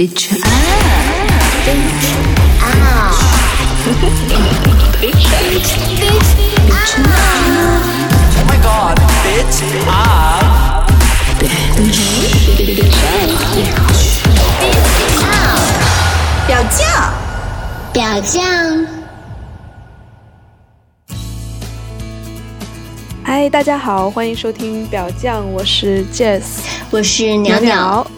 Bitch up. Bitch up. Bitch up. Oh my god, bitch up. Bitch up. 表酱，表酱，嗨，大家好，欢迎收听表酱，我是 Jess 我是鸟鸟。。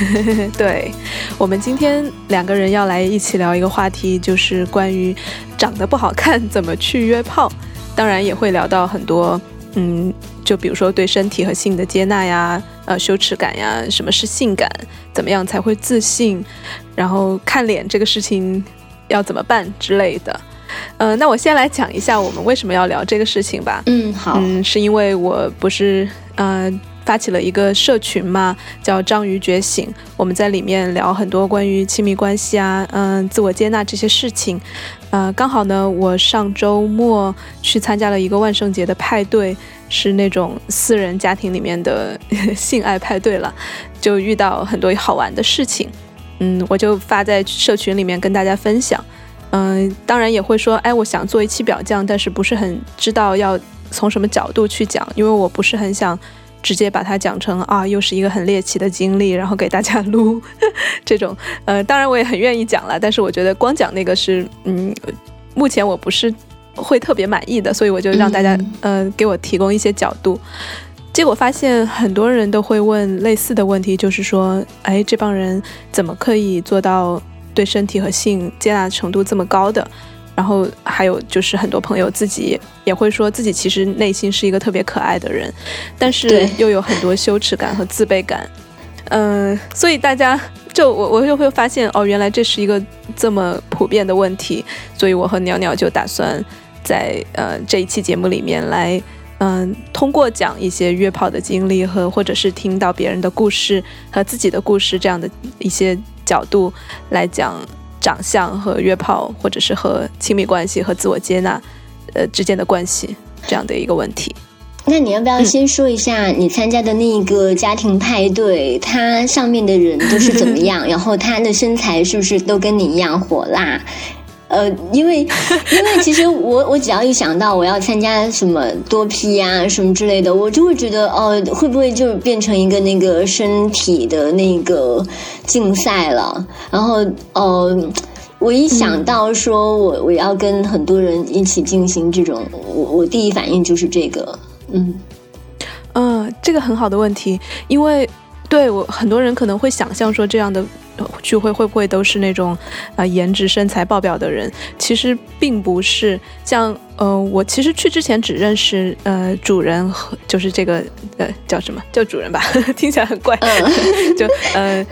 对，我们今天两个人要来一起聊一个话题，就是关于长得不好看怎么去约炮。当然也会聊到很多，嗯，就比如说对身体和性的接纳呀，呃，羞耻感呀，什么是性感，怎么样才会自信，然后看脸这个事情要怎么办之类的。呃，那我先来讲一下我们为什么要聊这个事情吧。嗯，好，嗯，是因为我不是呃发起了一个社群嘛，叫“章鱼觉醒”，我们在里面聊很多关于亲密关系啊，嗯、自我接纳这些事情。呃，刚好呢，我上周末去参加了一个万圣节的派对，是那种私人家庭里面的 性爱派对了，就遇到很多好玩的事情。嗯，我就发在社群里面跟大家分享。嗯、当然也会说，哎，我想做一期表酱，但是不是很知道要从什么角度去讲，因为我不是很想直接把它讲成啊，又是一个很猎奇的经历，然后给大家录 这种。呃，当然我也很愿意讲了，但是我觉得光讲那个是，嗯，目前我不是会特别满意的，所以我就让大家、呃给我提供一些角度。结果发现很多人都会问类似的问题，就是说，哎，这帮人怎么可以做到对身体和性接纳程度这么高的？然后还有就是很多朋友自己也会说自己其实内心是一个特别可爱的人，但是又有很多羞耻感和自卑感。嗯、所以大家就我我就会发现哦，原来这是一个这么普遍的问题，所以我和鸟鸟就打算在呃这一期节目里面来，嗯、通过讲一些约炮的经历和或者是听到别人的故事和自己的故事这样的一些角度来讲长相和约炮，或者是和亲密关系和自我接纳呃之间的关系这样的一个问题。那你要不要嗯先说一下你参加的那一个家庭派对，它上面的人都是怎么样？然后他的身材是不是都跟你一样火辣？呃，因为因为其实我我只要一想到我要参加什么多批啊什么之类的，我就会觉得哦，会不会就变成一个那个身体的那个竞赛了？然后呃，我一想到说我我要跟很多人一起进行这种，我我第一反应就是这个，嗯。嗯，这个很好的问题，因为对我很多人可能会想象说这样的聚会会不会都是那种啊、呃颜值身材爆表的人？其实并不是。像呃，我其实去之前只认识呃主人和就是这个呃叫什么叫主人吧，听起来很怪，就呃。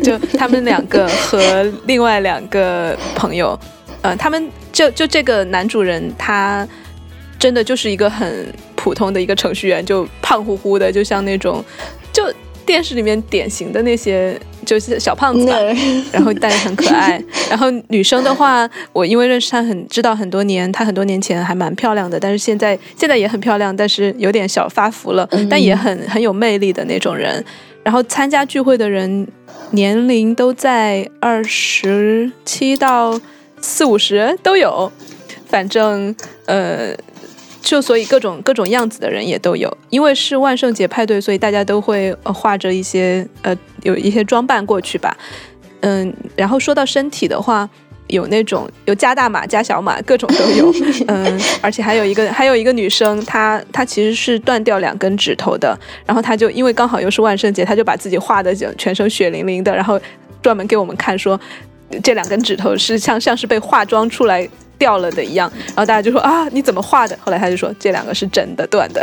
就他们两个和另外两个朋友，呃，他们就就这个男主人他真的就是一个很普通的一个程序员，就胖乎乎的，就像那种就电视里面典型的那些就是小胖子吧，然后但是很可爱。然后女生的话，我因为认识她很知道很多年，她很多年前还蛮漂亮的，但是现在现在也很漂亮，但是有点小发福了，但也很很有魅力的那种人。然后参加聚会的人年龄都在二十七到四五十都有，反正呃。就所以各种各种样子的人也都有，因为是万圣节派对，所以大家都会呃画着一些呃有一些装扮过去吧，嗯，然后说到身体的话，有那种有加大码加小码，各种都有，嗯，而且还有一个还有一个女生，她她其实是断掉两根指头的，然后她就因为刚好又是万圣节，她就把自己画的全身血淋淋的，然后专门给我们看说这两根指头是像像是被化妆出来。掉了的一样，然后大家就说啊，你怎么画的？后来他就说这两个是真的断的，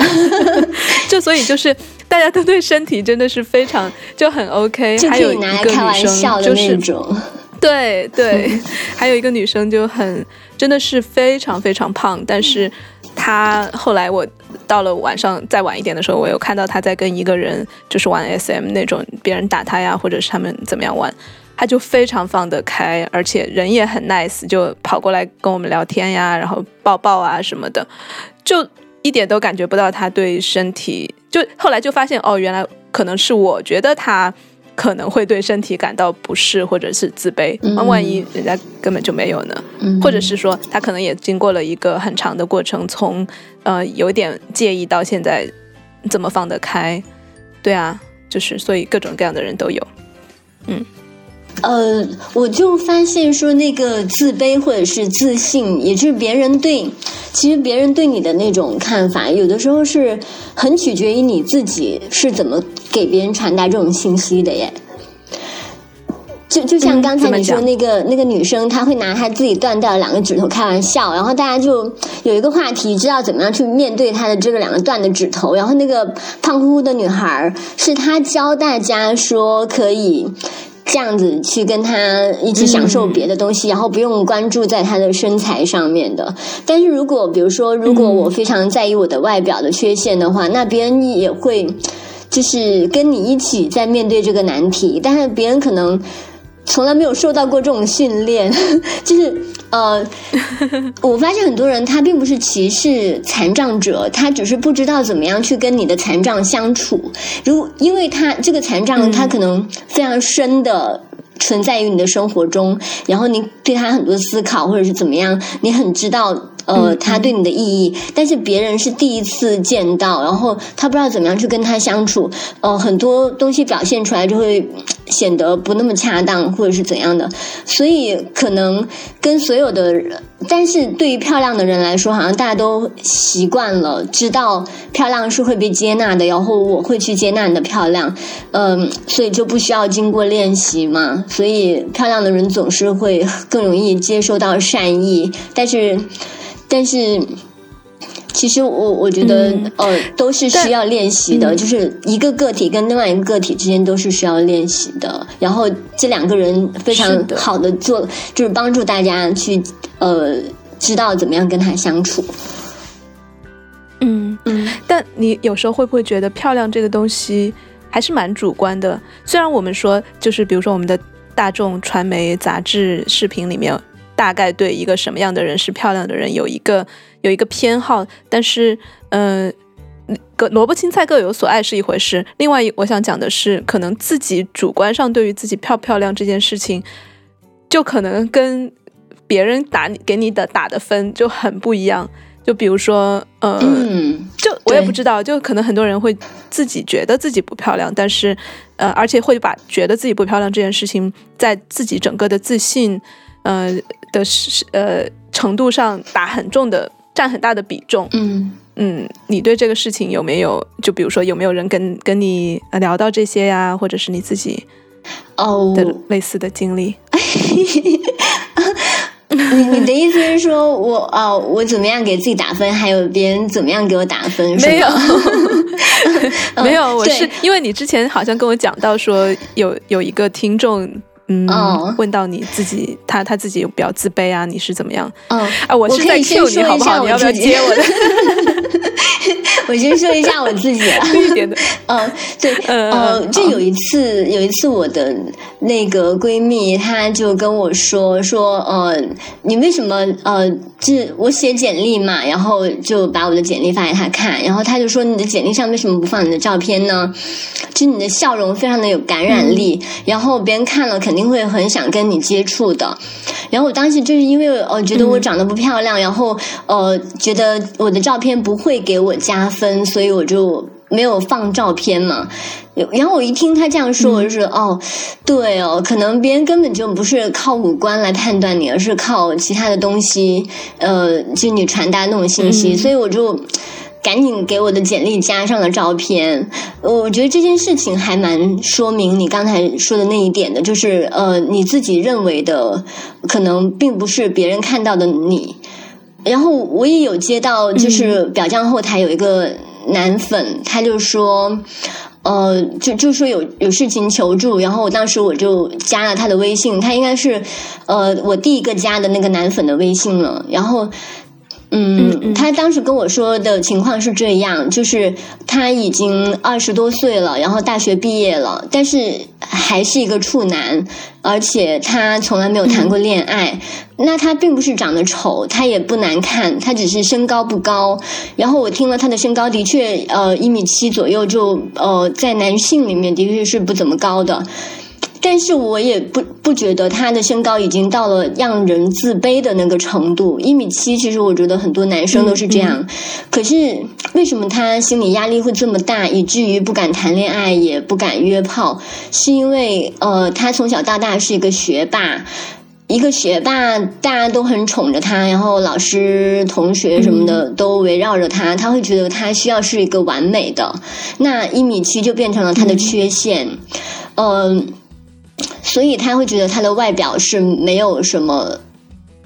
就所以就是大家都对身体真的是非常就很 OK，还有一个女生就是那种。对对，还有一个女生就很真的是非常非常胖，但是她后来我到了晚上再晚一点的时候，我有看到她在跟一个人就是玩 SM 那种，别人打她呀，或者是他们怎么样玩。她就非常放得开，而且人也很 nice，就跑过来跟我们聊天呀，然后抱抱啊什么的，就一点都感觉不到他对身体。就后来就发现哦，原来可能是我觉得他可能会对身体感到不适或者是自卑。那、嗯万一人家根本就没有呢？嗯或者是说他可能也经过了一个很长的过程，从呃有点介意到现在怎么放得开？对啊，就是所以各种各样的人都有。呃，我就发现说，那个自卑或者是自信，也就是别人对，其实别人对你的那种看法，有的时候是很取决于你自己是怎么给别人传达这种信息的耶。就就像嗯刚才你说那个那个女生，她会拿她自己断掉的两个指头开玩笑，然后大家就有一个话题，知道怎么样去面对她的这个两个断的指头。然后那个胖乎乎的女孩，是她教大家说可以这样子去跟他一起享受别的东西，然后不用关注在他的身材上面的。但是如果比如说，如果我非常在意我的外表的缺陷的话，那别人也会就是跟你一起在面对这个难题，但是别人可能。从来没有受到过这种训练，就是呃，我发现很多人他并不是歧视残障者，他只是不知道怎么样去跟你的残障相处。如因为他这个残障，他可能非常深的。存在于你的生活中，然后你对他很多思考，或者是怎么样，你很知道呃他对你的意义，但是别人是第一次见到，然后他不知道怎么样去跟他相处，呃，很多东西表现出来就会显得不那么恰当，或者是怎样的，所以可能跟所有的人，但是对于漂亮的人来说，好像大家都习惯了，知道漂亮是会被接纳的，然后我会去接纳你的漂亮，嗯、所以就不需要经过练习嘛，所以漂亮的人总是会 更容易接收到善意，但是，但是。其实我我觉得、嗯呃都是需要练习的，嗯就是一个个体跟另外一个个体之间都是需要练习的。然后这两个人非常好的做，就是帮助大家去呃知道怎么样跟他相处。嗯，嗯但你有时候会不会觉得漂亮这个东西还是蛮主观的？虽然我们说，就是比如说我们的大众传媒、杂志、视频里面，大概对一个什么样的人是漂亮的人有一个有一个偏好，但是，嗯、呃，各萝卜青菜各有所爱是一回事。另外一，我想讲的是，可能自己主观上对于自己漂不漂亮这件事情，就可能跟别人打你给你的打的分就很不一样。就比如说，呃，嗯就我也不知道，就可能很多人会自己觉得自己不漂亮，但是呃，而且会把觉得自己不漂亮这件事情，在自己整个的自信呃的是呃程度上打很重的占很大的比重。嗯嗯，你对这个事情有没有就比如说有没有人跟跟你呃聊到这些呀，或者是你自己哦，的类似的经历？你你的意思是说我哦，我怎么样给自己打分，还有别人怎么样给我打分？是没有吗，没有，我是因为你之前好像跟我讲到说有有一个听众。嗯，哦问到你自己，他他自己比较自卑啊，你是怎么样？嗯，啊，我是在 Q 你好不好？你要不要接我的我先说一下我自己啊。一点的？嗯，对，嗯呃，嗯就有一次，有一次我的那个闺蜜，她就跟我说说，呃，你为什么呃，就是我写简历嘛，然后就把我的简历发给她看，然后她就说你的简历上为什么不放你的照片呢？就你的笑容非常的有感染力，然后别人看了肯定会很想跟你接触的。然后我当时就是因为呃觉得我长得不漂亮，然后呃觉得我的照片不会给我加分，所以我就没有放照片嘛。然后我一听他这样说，我就说、哦，对哦，可能别人根本就不是靠五官来判断你，而是靠其他的东西，呃，就你传达那种信息，嗯所以我就。赶紧给我的简历加上了照片，我觉得这件事情还蛮说明你刚才说的那一点的，就是呃你自己认为的，可能并不是别人看到的你。然后我也有接到，就是表酱后台有一个男粉，他就说。呃，就就说有有事情求助，然后我当时我就加了他的微信，他应该是呃我第一个加的那个男粉的微信了，然后嗯，他当时跟我说的情况是这样，就是他已经二十多岁了，然后大学毕业了，但是还是一个处男，而且他从来没有谈过恋爱。那他并不是长得丑，他也不难看，他只是身高不高。然后我听了他的身高，的确，呃，一米七左右，就呃，在男性里面的确是不怎么高的。但是我也不不觉得他的身高已经到了让人自卑的那个程度。一米七，其实我觉得很多男生都是这样。可是为什么他心理压力会这么大，以至于不敢谈恋爱，也不敢约炮？是因为呃，他从小到大是一个学霸，一个学霸，大家都很宠着他，然后老师、同学什么的都围绕着他，他会觉得他需要是一个完美的。那一米七就变成了他的缺陷，嗯。所以他会觉得他的外表是没有什么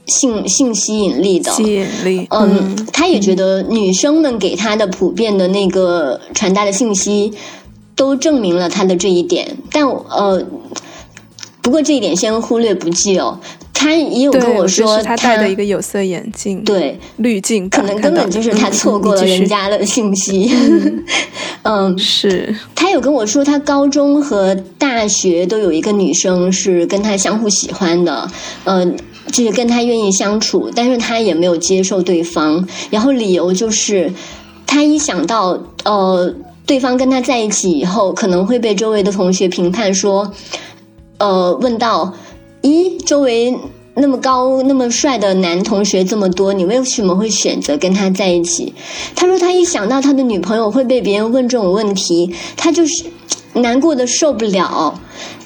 性性吸引力的吸引力。嗯，他也觉得女生们给他的普遍的那个传达的信息都证明了他的这一点。但呃，不过这一点先忽略不计哦。他也有跟我说，他戴的一个有色眼镜，对滤镜，可能根本就是他错过了人家的信息。嗯，是他有跟我说，他高中和大学都有一个女生是跟他相互喜欢的，呃，就是跟他愿意相处，但是他也没有接受对方。然后理由就是，他一想到呃，对方跟他在一起以后，可能会被周围的同学评判说，呃，问到。咦，周围那么高、那么帅的男同学这么多，你为什么会选择跟他在一起？他说他一想到他的女朋友会被别人问这种问题，他就是难过的受不了。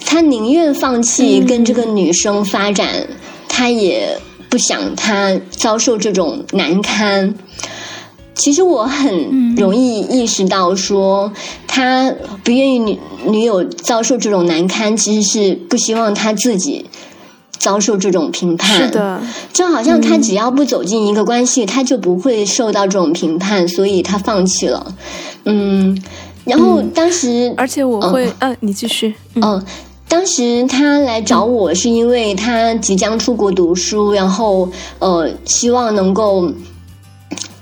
他宁愿放弃跟这个女生发展，他也不想他遭受这种难堪。其实我很容易意识到，说他不愿意女女友遭受这种难堪，其实是不希望他自己遭受这种评判。是的，就好像他只要不走进一个关系，他就不会受到这种评判，所以他放弃了。嗯，然后当时，而且我会，嗯，你继续。嗯，当时他来找我是因为他即将出国读书，然后呃，希望能够。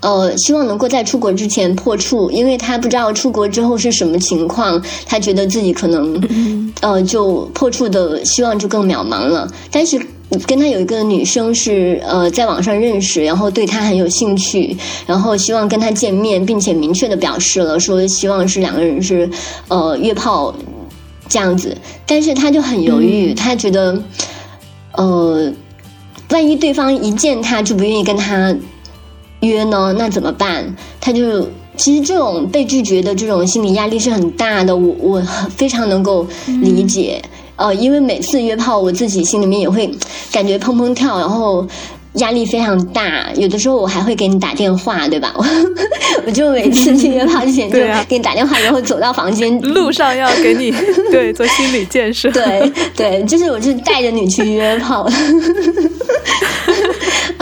呃，希望能够在出国之前破处，因为他不知道出国之后是什么情况，他觉得自己可能，呃，就破处的希望就更渺茫了。但是跟他有一个女生是呃在网上认识，然后对他很有兴趣，然后希望跟他见面，并且明确的表示了说希望是两个人是呃约炮这样子。但是他就很犹豫，他觉得，呃，万一对方一见他就不愿意跟他。约呢？那怎么办？他就其实这种被拒绝的这种心理压力是很大的，我我非常能够理解。呃，因为每次约炮，我自己心里面也会感觉砰砰跳，然后压力非常大。有的时候我还会给你打电话，对吧？我就每次去约炮之前就给你打电话，然后走到房间路上要给你 对做心理建设。对对，就是我是带着你去约炮。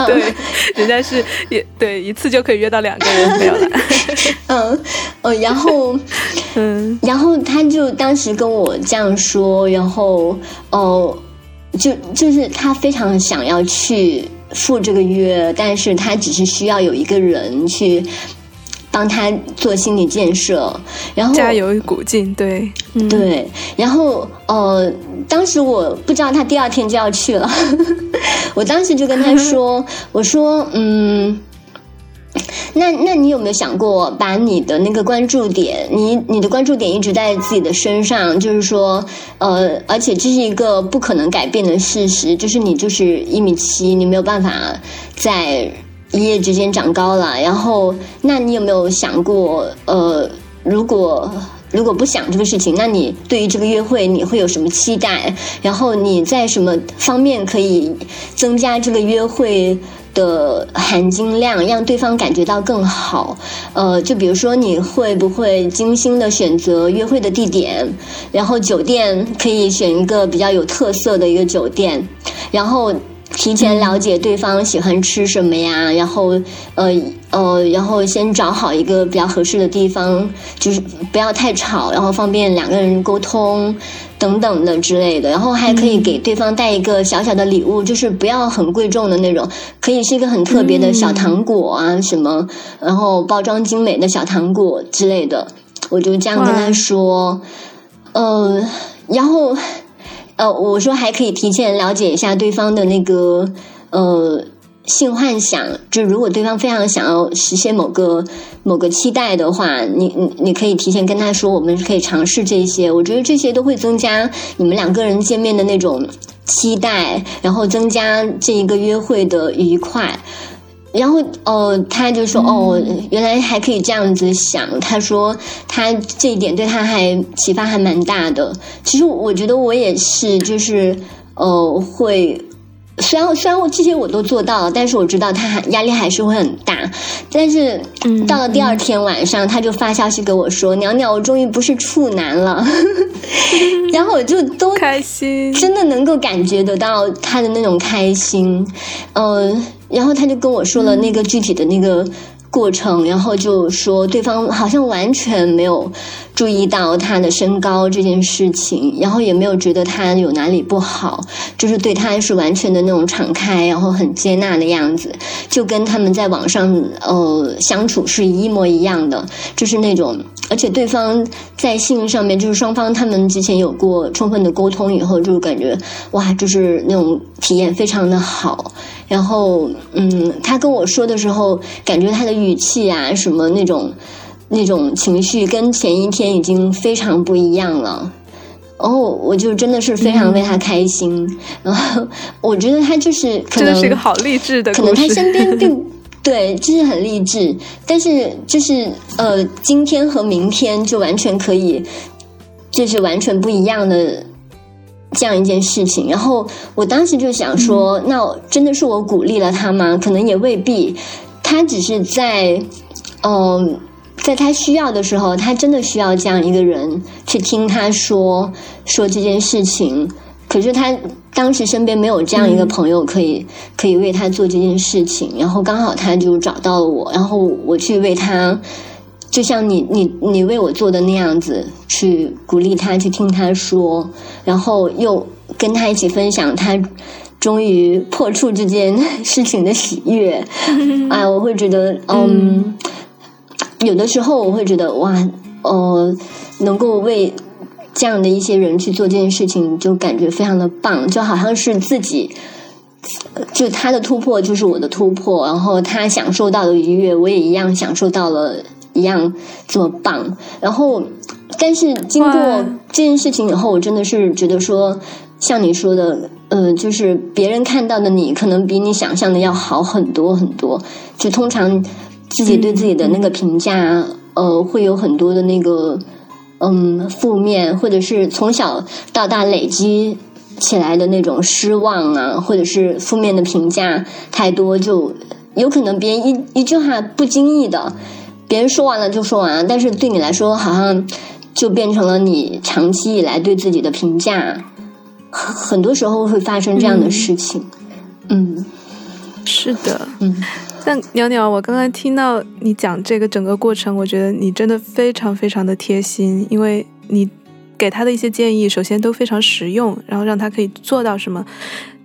对，人家是也对一次就可以约到两个人没有了。嗯，呃，然后，嗯，然后他就当时跟我这样说，然后，哦，就就是他非常想要去赴这个约，但是他只是需要有一个人去。帮他做心理建设，然后加油鼓劲，对对，然后呃，当时我不知道他第二天就要去了，我当时就跟他说：“ 我说，嗯，那那你有没有想过把你的那个关注点，你你的关注点一直在自己的身上，就是说，呃，而且这是一个不可能改变的事实，就是你就是一米七，你没有办法在。”一夜之间长高了，然后，那你有没有想过，呃，如果如果不想这个事情，那你对于这个约会你会有什么期待？然后你在什么方面可以增加这个约会的含金量，让对方感觉到更好？呃，就比如说你会不会精心的选择约会的地点，然后酒店可以选一个比较有特色的一个酒店，然后。提前了解对方喜欢吃什么呀，然后呃呃，然后先找好一个比较合适的地方，就是不要太吵，然后方便两个人沟通。等等的之类的，然后还可以给对方带一个小小的礼物，就是不要很贵重的那种，可以是一个很特别的小糖果啊什么，然后包装精美的小糖果之类的，我就这样跟他说，呃，然后呃，我说还可以提前了解一下对方的那个呃。性幻想，就如果对方非常想要实现某个某个期待的话，你你你可以提前跟他说，我们可以尝试这些。我觉得这些都会增加你们两个人见面的那种期待，然后增加这一个约会的愉快。然后哦，他就说哦，原来还可以这样子想。他说他这一点对他还启发还蛮大的。其实我觉得我也是，就是呃会。虽然虽然我这些我都做到了，但是我知道他还压力还是会很大。但是到了第二天晚上，他就发消息给我说：“鸟鸟，我终于不是处男了。”然后我就都开心，真的能够感觉得到他的那种开心。嗯，然后他就跟我说了那个具体的那个。过程，然后就说对方好像完全没有注意到他的身高这件事情，然后也没有觉得他有哪里不好，就是对他是完全的那种敞开，然后很接纳的样子，就跟他们在网上呃相处是一模一样的，就是那种，而且对方在性上面就是双方他们之前有过充分的沟通以后，就感觉哇，就是那种体验非常的好。然后，嗯，他跟我说的时候，感觉他的语气啊，什么那种那种情绪，跟前一天已经非常不一样了。然后，我就真的是非常为他开心。然后，我觉得他就是可能是一个好励志的，可能他身边并 对，就是很励志。但是，就是呃，今天和明天就完全可以，就是完全不一样的。这样一件事情，然后我当时就想说，那真的是我鼓励了他吗？可能也未必，他只是在，嗯，在他需要的时候，他真的需要这样一个人去听他说说这件事情。可是他当时身边没有这样一个朋友可以可以为他做这件事情，然后刚好他就找到了我，然后我去为他。就像你你你为我做的那样子，去鼓励他，去听他说，然后又跟他一起分享他终于破处这件事情的喜悦。哎，我会觉得，嗯，有的时候我会觉得，哇，呃，能够为这样的一些人去做这件事情，就感觉非常的棒，就好像是自己，就他的突破就是我的突破，然后他享受到的愉悦，我也一样享受到了。一样这么棒，然后，但是经过这件事情以后，我真的是觉得说，像你说的，呃，就是别人看到的你，可能比你想象的要好很多很多。就通常自己对自己的那个评价，呃，会有很多的那个，嗯，负面，或者是从小到大累积起来的那种失望啊，或者是负面的评价太多，就有可能别人一一句话不经意的。别人说完了就说完了，但是对你来说，好像就变成了你长期以来对自己的评价。很很多时候会发生这样的事情。嗯，是的。嗯，像鸟鸟，我刚刚听到你讲这个整个过程，我觉得你真的非常非常的贴心，因为你给他的一些建议，首先都非常实用，然后让他可以做到什么。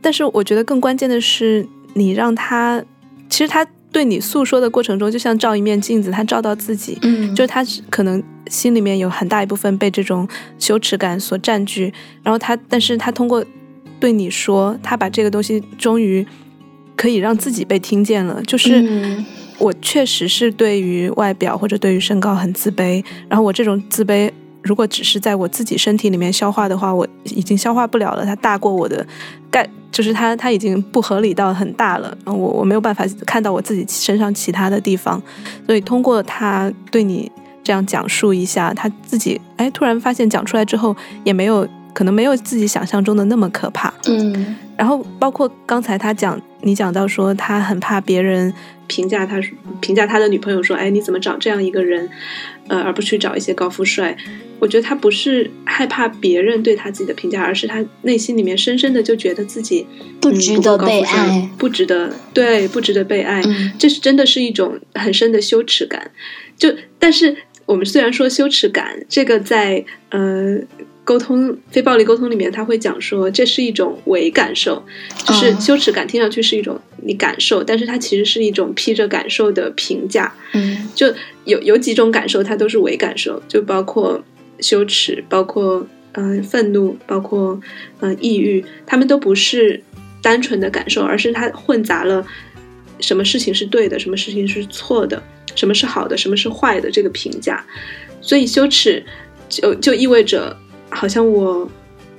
但是我觉得更关键的是，你让他，其实他。对你诉说的过程中，就像照一面镜子，他照到自己，嗯，就是他可能心里面有很大一部分被这种羞耻感所占据，然后他，但是他通过对你说，他把这个东西终于可以让自己被听见了，就是我确实是对于外表或者对于身高很自卑，然后我这种自卑。如果只是在我自己身体里面消化的话，我已经消化不了了。它大过我的概，就是它它已经不合理到很大了。我我没有办法看到我自己身上其他的地方，所以通过他对你这样讲述一下，他自己哎突然发现讲出来之后也没有可能没有自己想象中的那么可怕。嗯，然后包括刚才他讲你讲到说他很怕别人评价他评价他的女朋友说哎你怎么找这样一个人，呃而不去找一些高富帅。我觉得他不是害怕别人对他自己的评价，而是他内心里面深深的就觉得自己不值得被爱，不值得对，不值得被爱。这是真的是一种很深的羞耻感。就但是我们虽然说羞耻感这个在呃沟通非暴力沟通里面，他会讲说这是一种伪感受，就是哦羞耻感听上去是一种你感受，但是它其实是一种披着感受的评价。嗯就有有几种感受，它都是伪感受，就包括羞耻，包括嗯、呃愤怒，包括嗯、呃抑郁，他们都不是单纯的感受，而是它混杂了什么事情是对的，什么事情是错的，什么是好的，什么是坏的这个评价。所以羞耻就就意味着，好像我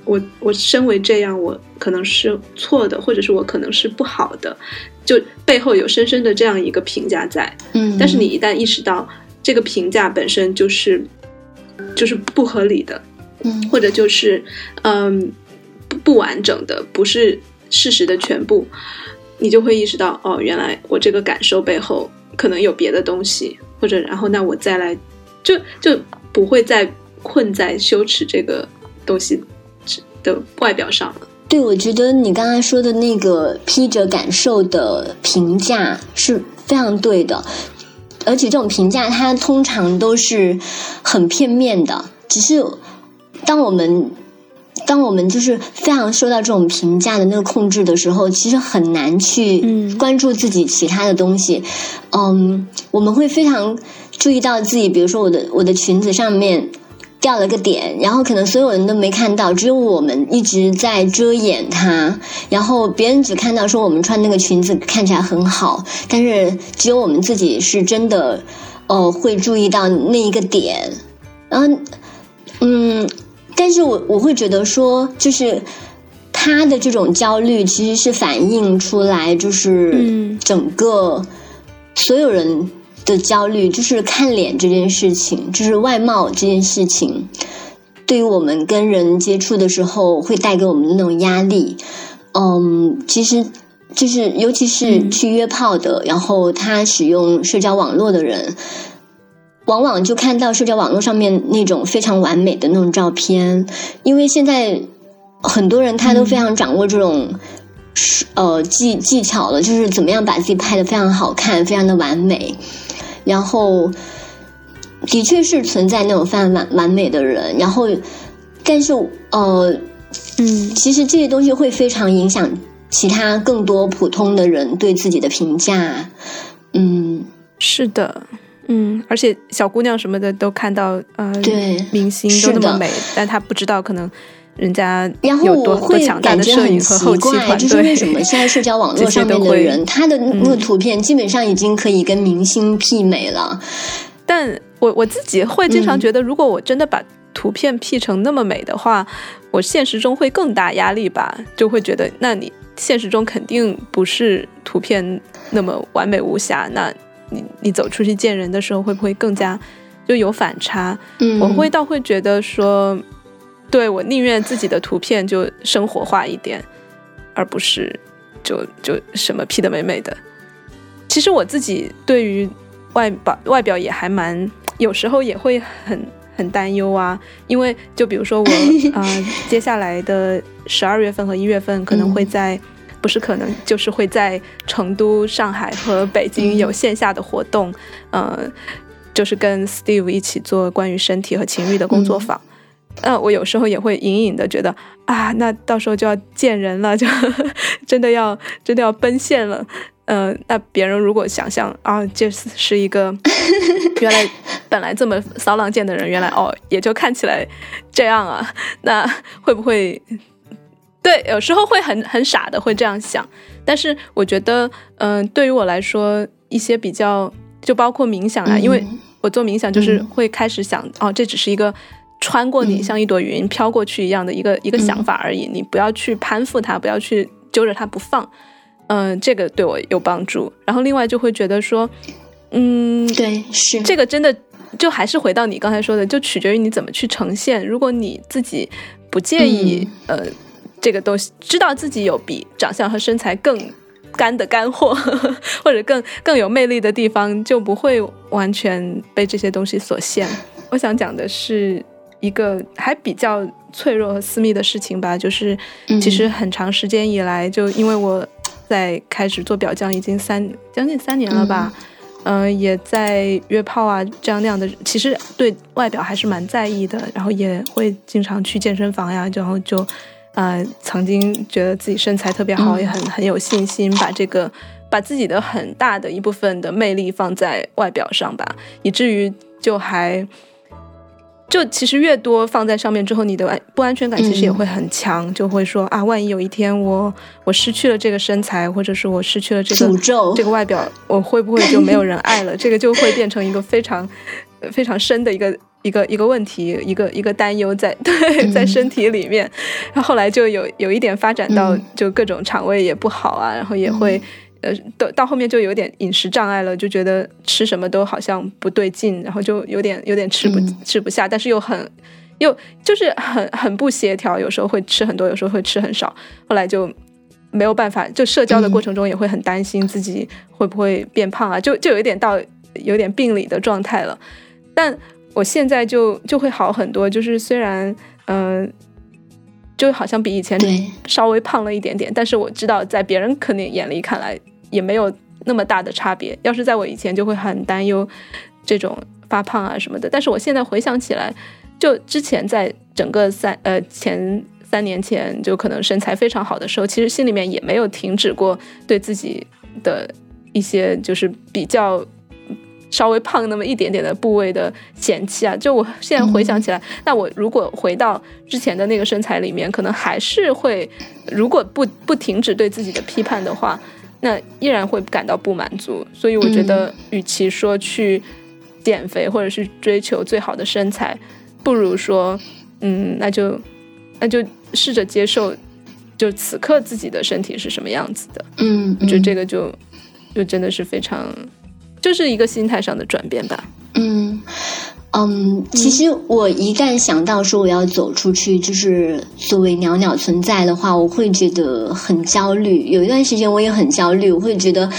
我我身为这样，我可能是错的，或者是我可能是不好的，就背后有深深的这样一个评价在。嗯，但是你一旦意识到这个评价本身就是就是不合理的，嗯或者就是嗯不不完整的，不是事实的全部，你就会意识到哦，原来我这个感受背后可能有别的东西，或者然后那我再来就就不会再困在羞耻这个东西的外表上了。对，我觉得你刚才说的那个披着感受的评价是非常对的，而且这种评价它通常都是很片面的。只是当我们当我们就是非常受到这种评价的那个控制的时候，其实很难去嗯关注自己其他的东西。嗯，我们会非常注意到自己，比如说我的我的裙子上面掉了个点，然后可能所有人都没看到，只有我们一直在遮掩它，然后别人只看到说我们穿那个裙子看起来很好，但是只有我们自己是真的，呃，会注意到那一个点，然后，嗯，但是我我会觉得说，就是他的这种焦虑其实是反映出来，就是嗯。整个所有人的焦虑，就是看脸这件事情，就是外貌这件事情，对于我们跟人接触的时候会带给我们的那种压力。嗯，其实就是尤其是嗯去约炮的，然后他使用社交网络的人。往往就看到社交网络上面那种非常完美的那种照片，因为现在很多人他都非常掌握这种、呃技技巧了，就是怎么样把自己拍的非常好看，非常的完美。然后的确是存在那种非常完完美的人，然后但是呃，嗯。其实这些东西会非常影响其他更多普通的人对自己的评价。嗯，是的，嗯，而且小姑娘什么的都看到，呃，对明星都那么美，但她不知道可能人家有多强大的摄影和奇后期怪，团队。就是为什么现在社交网络上面的人，他的那个图片基本上已经可以跟明星媲美了。但我我自己会经常嗯觉得，如果我真的把图片 P 成那么美的话，我现实中会更大压力吧，就会觉得，那你现实中肯定不是图片那么完美无瑕，那你你走出去见人的时候，会不会更加就有反差？嗯，我会倒会觉得说，对我宁愿自己的图片就生活化一点，而不是就就什么 P 的美美的。其实我自己对于外表外表也还蛮，有时候也会很很担忧啊，因为就比如说我 呃接下来的十二月份和一月份可能会在。不是可能，就是会在成都、上海和北京有线下的活动，呃，就是跟 Steve 一起做关于身体和情欲的工作坊。呃，我有时候也会隐隐的觉得啊，那到时候就要见人了，就 真的要真的要奔现了。呃，那别人如果想象啊，这是一个 原来本来这么骚浪贱的人，原来哦也就看起来这样啊，那会不会？对，有时候会很很傻的会这样想，但是我觉得，嗯、对于我来说，一些比较就包括冥想啊，因为嗯我做冥想就是嗯会开始想，哦，这只是一个穿过你嗯像一朵云飘过去一样的一个一个想嗯法而已，你不要去攀附它，不要去揪着它不放，嗯、这个对我有帮助。然后另外就会觉得说，嗯，对，是这个真的就还是回到你刚才说的，就取决于你怎么去呈现。如果你自己不介意，嗯呃，这个东西，知道自己有比长相和身材更干的干货，或者更更有魅力的地方，就不会完全被这些东西所限。我想讲的是一个还比较脆弱和私密的事情吧，就是嗯其实很长时间以来，就因为我在开始做表匠已经三将近三年了吧。嗯、也在约炮啊这样那样的，其实对外表还是蛮在意的，然后也会经常去健身房呀，然后就，呃，曾经觉得自己身材特别好，嗯也很很有信心，把这个把自己的很大的一部分的魅力放在外表上吧，以至于就还。就其实越多放在上面之后，你的安不安全感其实也会很强，就会说啊，万一有一天我我失去了这个身材，或者是我失去了这个诅咒这个外表，我会不会就没有人爱了？这个就会变成一个非常呃非常深的一个一个一个问题，一个一个担忧在 对在身体里面。然后后来就有有一点发展到嗯就各种肠胃也不好啊，然后也会。呃，到到后面就有点饮食障碍了，就觉得吃什么都好像不对劲，然后就有点有点吃不、嗯。吃不下，但是又很又就是很很不协调，有时候会吃很多，有时候会吃很少，后来就没有办法，就社交的过程中也会很担心自己会不会变胖啊，就就有一点到有点病理的状态了。但我现在就就会好很多，就是虽然嗯、呃就好像比以前稍微胖了一点点，但是我知道在别人肯定眼里看来也没有那么大的差别。要是在我以前，就会很担忧这种发胖啊什么的。但是我现在回想起来，就之前在整个三呃前三年前，就可能身材非常好的时候，其实心里面也没有停止过对自己的一些就是比较。稍微胖那么一点点的部位的嫌弃啊，就我现在回想起来，那我如果回到之前的那个身材里面，可能还是会，如果不不停止对自己的批判的话，那依然会感到不满足。所以我觉得，与其说去减肥或者是追求最好的身材，不如说，嗯，那就那就试着接受，就此刻自己的身体是什么样子的。嗯，我觉得嗯这个就就真的是非常，就是一个心态上的转变吧。嗯嗯，其实我一旦想到说我要走出去，就是作为袅袅存在的话，我会觉得很焦虑。有一段时间我也很焦虑，我会觉得，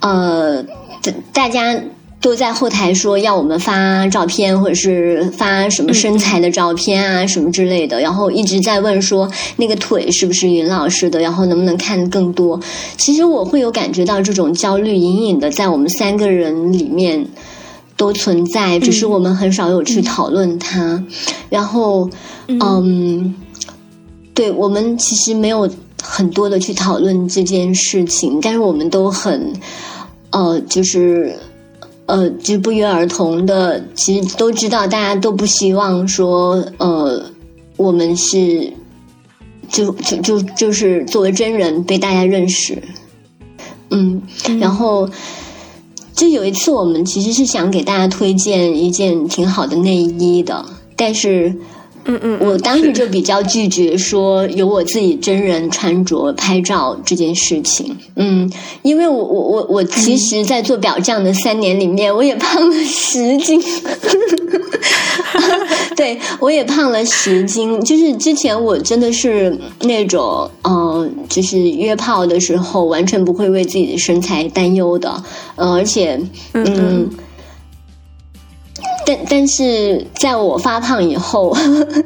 呃，大大家。都在后台说要我们发照片，或者是发什么身材的照片啊，什么之类的，然后一直在问说那个腿是不是云老师的，然后能不能看更多。其实我会有感觉到这种焦虑，隐隐的在我们三个人里面都存在，只是我们很少有去讨论它。然后，嗯，对我们其实没有很多的去讨论这件事情，但是我们都很，呃，就是。呃，就不约而同的，其实都知道，大家都不希望说，呃，我们是，就就就就是作为真人被大家认识，嗯，然后就有一次，我们其实是想给大家推荐一件挺好的内衣的，但是嗯嗯，我当时就比较拒绝说有我自己真人穿着拍照这件事情，嗯，因为我我我我其实，在做表匠的三年里面，我也胖了十斤，对我也胖了十斤，就是之前我真的是那种，呃，就是约炮的时候完全不会为自己的身材担忧的，呃，而且，嗯。但但是在我发胖以后，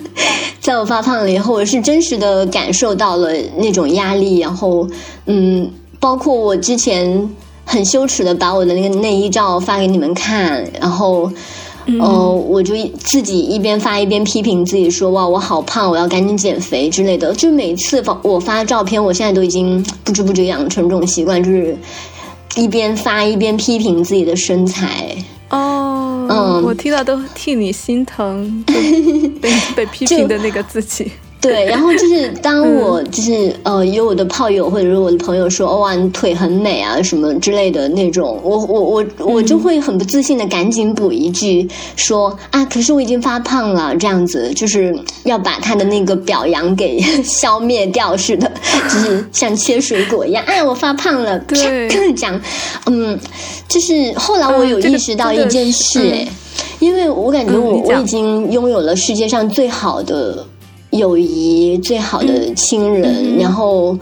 在我发胖了以后，我是真实的感受到了那种压力，然后嗯，包括我之前很羞耻的把我的那个内衣照发给你们看，然后。呃，我就自己一边发一边批评自己说：“哇，我好胖，我要赶紧减肥之类的。”就每次发我发照片，我现在都已经不知不觉养成这种习惯，就是一边发一边批评自己的身材。哦，嗯我听到都替你心疼，就被被批评的那个自己。对，然后就是当我就是呃有我的炮友或者是我的朋友说哦哇你腿很美啊什么之类的那种，我我我我就会很不自信的赶紧补一句说啊可是我已经发胖了。这样子，就是要把他的那个表扬给 消灭掉似的，就是像切水果一样，哎我发胖了，对。讲嗯，就是后来我有意识到一件是事哎。因为我感觉我、嗯我已经拥有了世界上最好的友谊、最好的亲人，嗯然后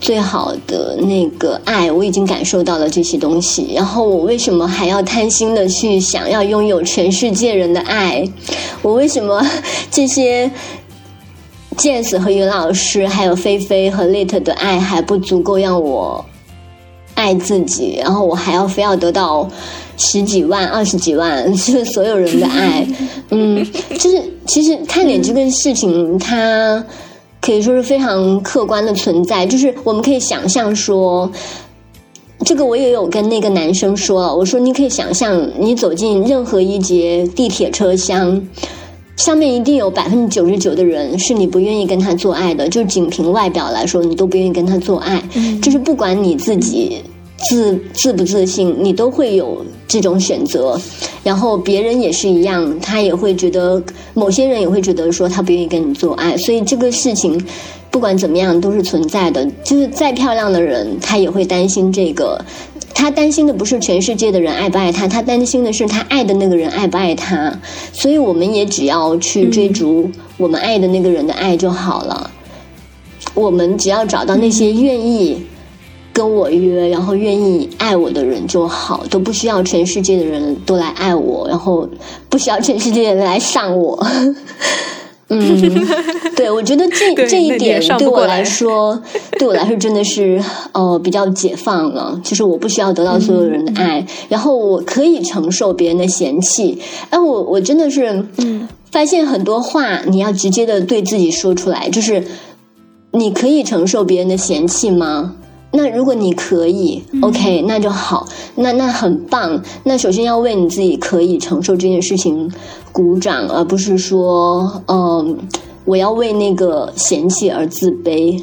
最好的那个爱，我已经感受到了这些东西。然后我为什么还要贪心的去想要拥有全世界人的爱？我为什么这些 Jazz 和袁老师，还有菲菲和 Lit 的爱还不足够让我爱自己？然后我还要非要得到十几万、二十几万，就是所有人的爱。嗯，就是其实看脸这个事情，它可以说是非常客观的存在。就是我们可以想象说，这个我也有跟那个男生说了，我说你可以想象，你走进任何一节地铁车厢。上面一定有百分之九十九的人是你不愿意跟他做爱的，就仅凭外表来说，你都不愿意跟他做爱。就是不管你自己自自不自信，你都会有这种选择。然后别人也是一样，他也会觉得，某些人也会觉得说他不愿意跟你做爱。所以这个事情不管怎么样都是存在的。就是再漂亮的人，他也会担心这个。他担心的不是全世界的人爱不爱他，他担心的是他爱的那个人爱不爱他。所以我们也只要去追逐我们爱的那个人的爱就好了。我们只要找到那些愿意跟我约，然后愿意爱我的人就好，都不需要全世界的人都来爱我，然后不需要全世界的人来上我。嗯，对，我觉得这 这一点对我来说，对我来说真的是呃比较解放了。就是我不需要得到所有人的爱，然后我可以承受别人的嫌弃。哎，我我真的是发现很多话你要直接的对自己说出来，就是你可以承受别人的嫌弃吗？那如果你可以，OK，那就好，那那很棒。那首先要为你自己可以承受这件事情鼓掌，而不是说，嗯，我要为那个嫌弃而自卑。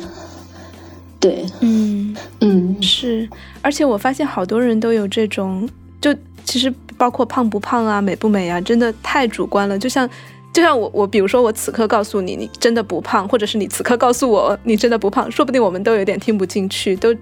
对，嗯嗯，是。而且我发现好多人都有这种，就其实包括胖不胖啊，美不美啊，真的太主观了。就像。就像我我比如说我此刻告诉你你真的不胖，或者是你此刻告诉我你真的不胖，说不定我们都有点听不进去，都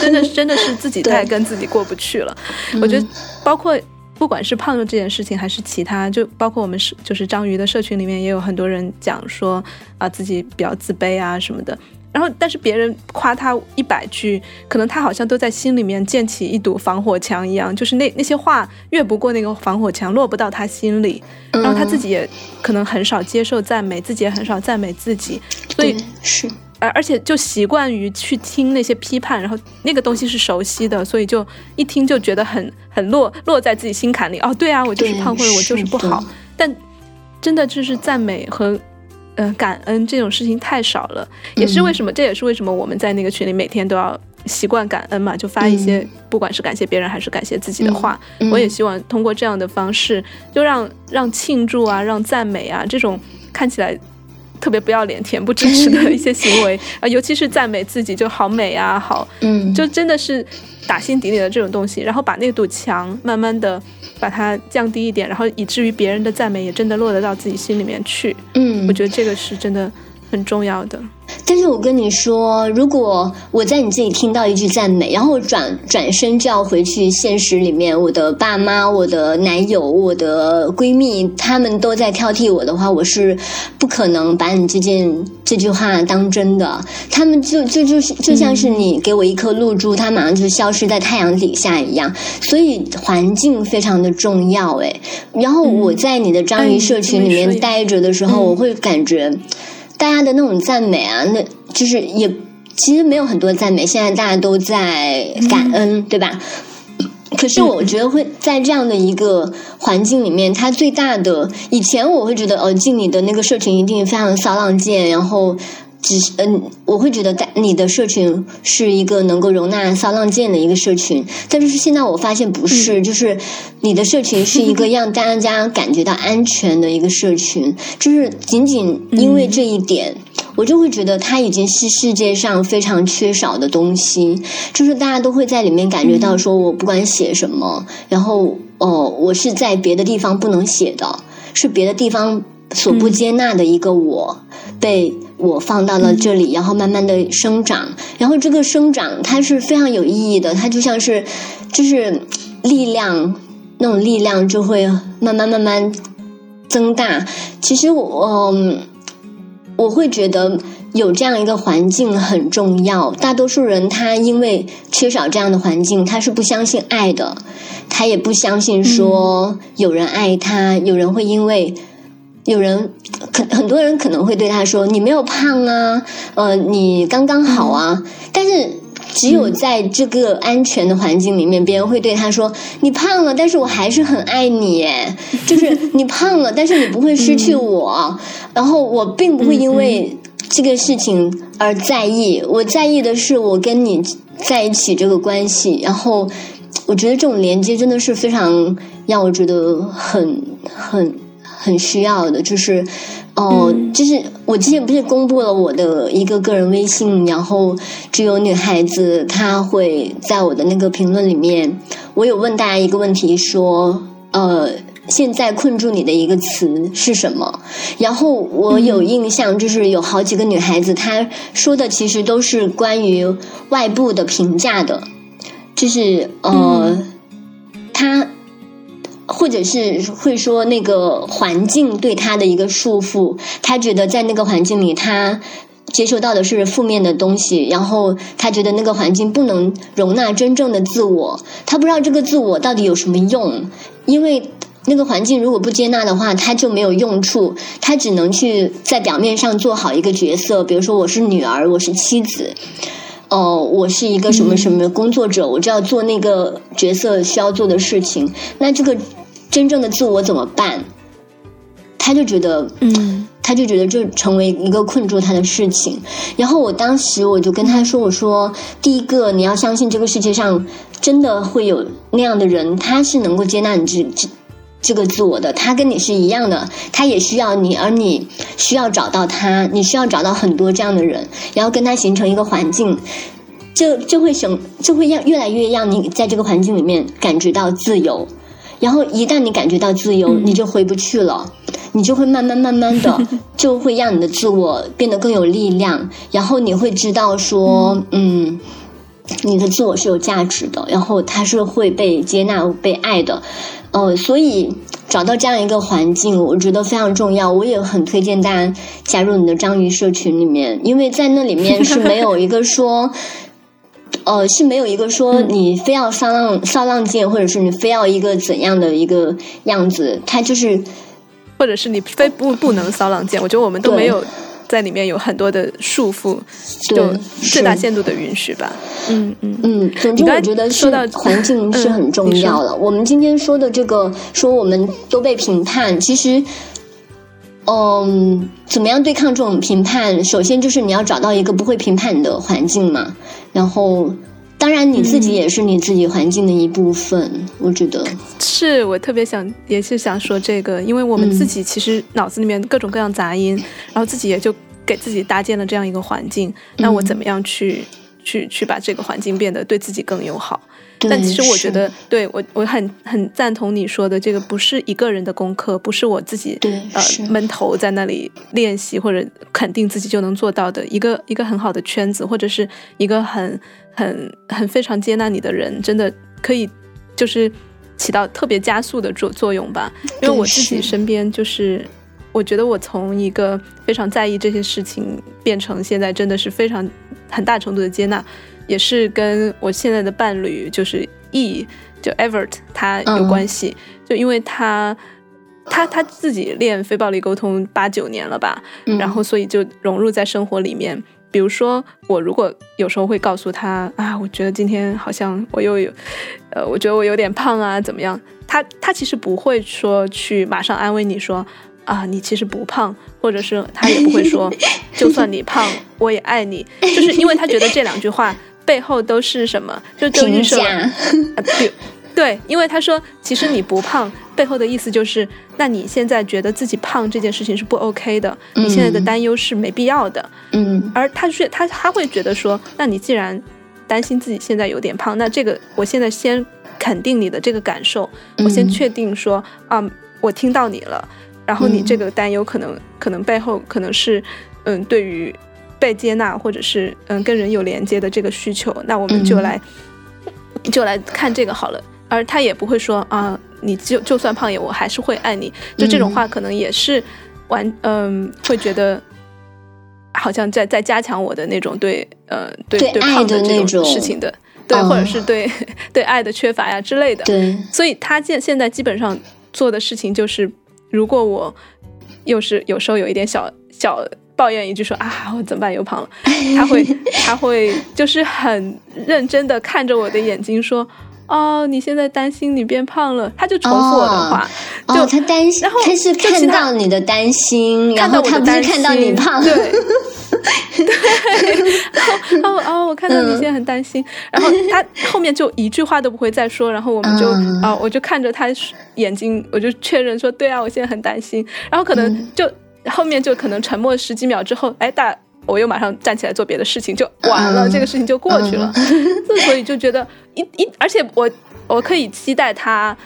真的真的是自己在跟自己过不去了。我觉得包括不管是胖的这件事情，还是其他，就包括我们是就是章鱼的社群里面也有很多人讲说啊自己比较自卑啊什么的。然后，但是别人夸他一百句，可能他好像都在心里面建起一堵防火墙一样，就是那那些话越不过那个防火墙，落不到他心里。然后他自己也可能很少接受赞美，自己也很少赞美自己，所以是而而且就习惯于去听那些批判，然后那个东西是熟悉的，所以就一听就觉得很很落落在自己心坎里。哦，对啊，我就是胖，或者我就是不好。但真的就是赞美和。呃，感恩这种事情太少了，也是为什么？这也是为什么我们在那个群里每天都要习惯感恩嘛，就发一些不管是感谢别人还是感谢自己的话。我也希望通过这样的方式，就让让庆祝啊，让赞美啊这种看起来特别不要脸、恬不知耻的一些行为 啊，尤其是赞美自己就好美啊，好，嗯，就真的是打心底里的这种东西，然后把那堵墙慢慢的。把它降低一点，然后以至于别人的赞美也真的落得到自己心里面去。嗯，我觉得这个是真的很重要的。但是我跟你说，如果我在你这里听到一句赞美，然后转转身就要回去现实里面，我的爸妈、我的男友、我的闺蜜，他们都在挑剔我的话，我是不可能把你这件这句话当真的。他们就就就是就像是你给我一颗露珠，它马上就消失在太阳底下一样。所以环境非常的重要，哎。然后我在你的章鱼社群里面待着的时候，我会感觉。大家的那种赞美啊，那就是也其实没有很多赞美。现在大家都在感恩，对吧？可是我觉得会在这样的一个环境里面，它最大的以前我会觉得，呃，进你的那个社群一定非常骚浪贱，然后。只是嗯，我会觉得在你的社群是一个能够容纳骚浪贱的一个社群，但是现在我发现不是，就是你的社群是一个让大家感觉到安全的一个社群，就是仅仅因为这一点，我就会觉得它已经是世界上非常缺少的东西，就是大家都会在里面感觉到说，我不管写什么，然后哦，我是在别的地方不能写的，是别的地方所不接纳的一个我被。我放到了这里，然后慢慢的生长，然后这个生长它是非常有意义的，它就像是就是力量那种力量就会慢慢慢慢增大。其实我我会觉得有这样一个环境很重要。大多数人他因为缺少这样的环境，他是不相信爱的，他也不相信说有人爱他，有人会因为。有人，可很多人可能会对他说：“你没有胖啊，呃，你刚刚好啊。”但是只有在这个安全的环境里面，别人会对他说：“你胖了，但是我还是很爱你。”就是你胖了，但是你不会失去我。然后我并不会因为这个事情而在意，我在意的是我跟你在一起这个关系。然后我觉得这种连接真的是非常让我觉得很很很需要的，就是。哦，就是我之前不是公布了我的一个个人微信，然后只有女孩子她会在我的那个评论里面，我有问大家一个问题，说呃，现在困住你的一个词是什么？然后我有印象，就是有好几个女孩子她说的其实都是关于外部的评价的，就是呃，她。或者是会说那个环境对他的一个束缚，他觉得在那个环境里，他接受到的是负面的东西，然后他觉得那个环境不能容纳真正的自我，他不知道这个自我到底有什么用，因为那个环境如果不接纳的话，他就没有用处，他只能去在表面上做好一个角色，比如说我是女儿，我是妻子，哦，我是一个什么什么工作者，我就要做那个角色需要做的事情，那这个。真正的自我怎么办？他就觉得，嗯，他就觉得这成为一个困住他的事情。然后我当时我就跟他说：“我说，第一个你要相信这个世界上真的会有那样的人，他是能够接纳你这这这个自我的，他跟你是一样的，他也需要你，而你需要找到他，你需要找到很多这样的人，然后跟他形成一个环境，这就会省，就会让越来越让你在这个环境里面感觉到自由。”然后一旦你感觉到自由，你就回不去了，你就会慢慢慢慢的，就会让你的自我变得更有力量。然后你会知道说，嗯，你的自我是有价值的，然后它是会被接纳、被爱的。呃，所以找到这样一个环境，我觉得非常重要。我也很推荐大家加入你的章鱼社群里面，因为在那里面是没有一个说。呃，是没有一个说你非要骚浪骚浪贱，或者是你非要一个怎样的一个样子，他就是，或者是你非不不能骚浪贱。我觉得我们都没有在里面有很多的束缚，就最大限度的允许吧。嗯嗯嗯。总之，我觉得说到环境是很重要了。我们今天说的这个，说我们都被评判，其实。嗯，怎么样对抗这种评判？首先就是你要找到一个不会评判的环境嘛。然后，当然你自己也是你自己环境的一部分。我觉得是我特别想，也是想说这个，因为我们自己其实脑子里面各种各样杂音，然后自己也就给自己搭建了这样一个环境。那我怎么样去去去把这个环境变得对自己更友好？但其实我觉得，对我我很很赞同你说的，这个不是一个人的功课，不是我自己呃闷头在那里练习或者肯定自己就能做到的一个一个很好的圈子，或者是一个很很很非常接纳你的人，真的可以就是起到特别加速的作作用吧。因为我自己身边就是，我觉得我从一个非常在意这些事情，变成现在真的是非常很大程度的接纳。也是跟我现在的伴侣就是 E，就 Evert 他有关系，就因为他他他自己练非暴力沟通八九年了吧，然后所以就融入在生活里面。比如说我如果有时候会告诉他啊，我觉得今天好像我又有，呃，我觉得我有点胖啊，怎么样？他他其实不会说去马上安慰你说啊，你其实不胖，或者是他也不会说，就算你胖，我也爱你，就是因为他觉得这两句话。背后都是什么？就就预设，对对，因为他说，其实你不胖，背后的意思就是，那你现在觉得自己胖这件事情是不 OK 的，你现在的担忧是没必要的。嗯，而他是他他会觉得说，那你既然担心自己现在有点胖，那这个我现在先肯定你的这个感受，我先确定说啊，我听到你了，然后你这个担忧可能可能背后可能是嗯，对于。被接纳，或者是嗯跟人有连接的这个需求，那我们就来就来看这个好了。而他也不会说啊，你就就算胖也，我还是会爱你。就这种话，可能也是完嗯，会觉得好像在在加强我的那种对呃对对胖的这种事情的，对，或者是对对爱的缺乏呀之类的。对，所以他现现在基本上做的事情就是，如果我又是有时候有一点小小。抱怨一句说啊，我怎么办又胖了？他会 他会就是很认真的看着我的眼睛说。哦，你现在担心你变胖了，他就重复我的话，就他担心，然后他是看到你的担心，然后他不是看到你胖，对，对，然后哦，我看到你现在很担心，然后他后面就一句话都不会再说，然后我们就啊，我就看着他眼睛，我就确认说，对啊，我现在很担心，然后可能就后面就可能沉默十几秒之后，哎，大。我又马上站起来做别的事情，就完了，这个事情就过去了。所以就觉得一一，而且我我可以期待他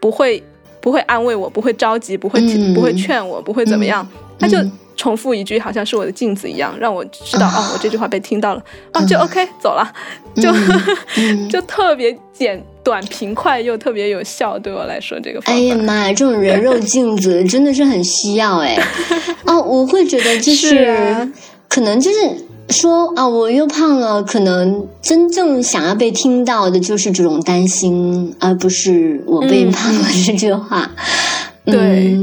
不会不会安慰我，不会着急，不会不会劝我，不会怎么样。他就重复一句，好像是我的镜子一样，让我知道哦，我这句话被听到了啊，就 OK 走了，就 就特别简短平快又特别有效，对我来说这个。哎呀妈呀，这种人肉镜子真的是很需要哎。哦，我会觉得就是。可能就是说啊，我又胖了。可能真正想要被听到的就是这种担心，而不是我被 胖了这句话。对。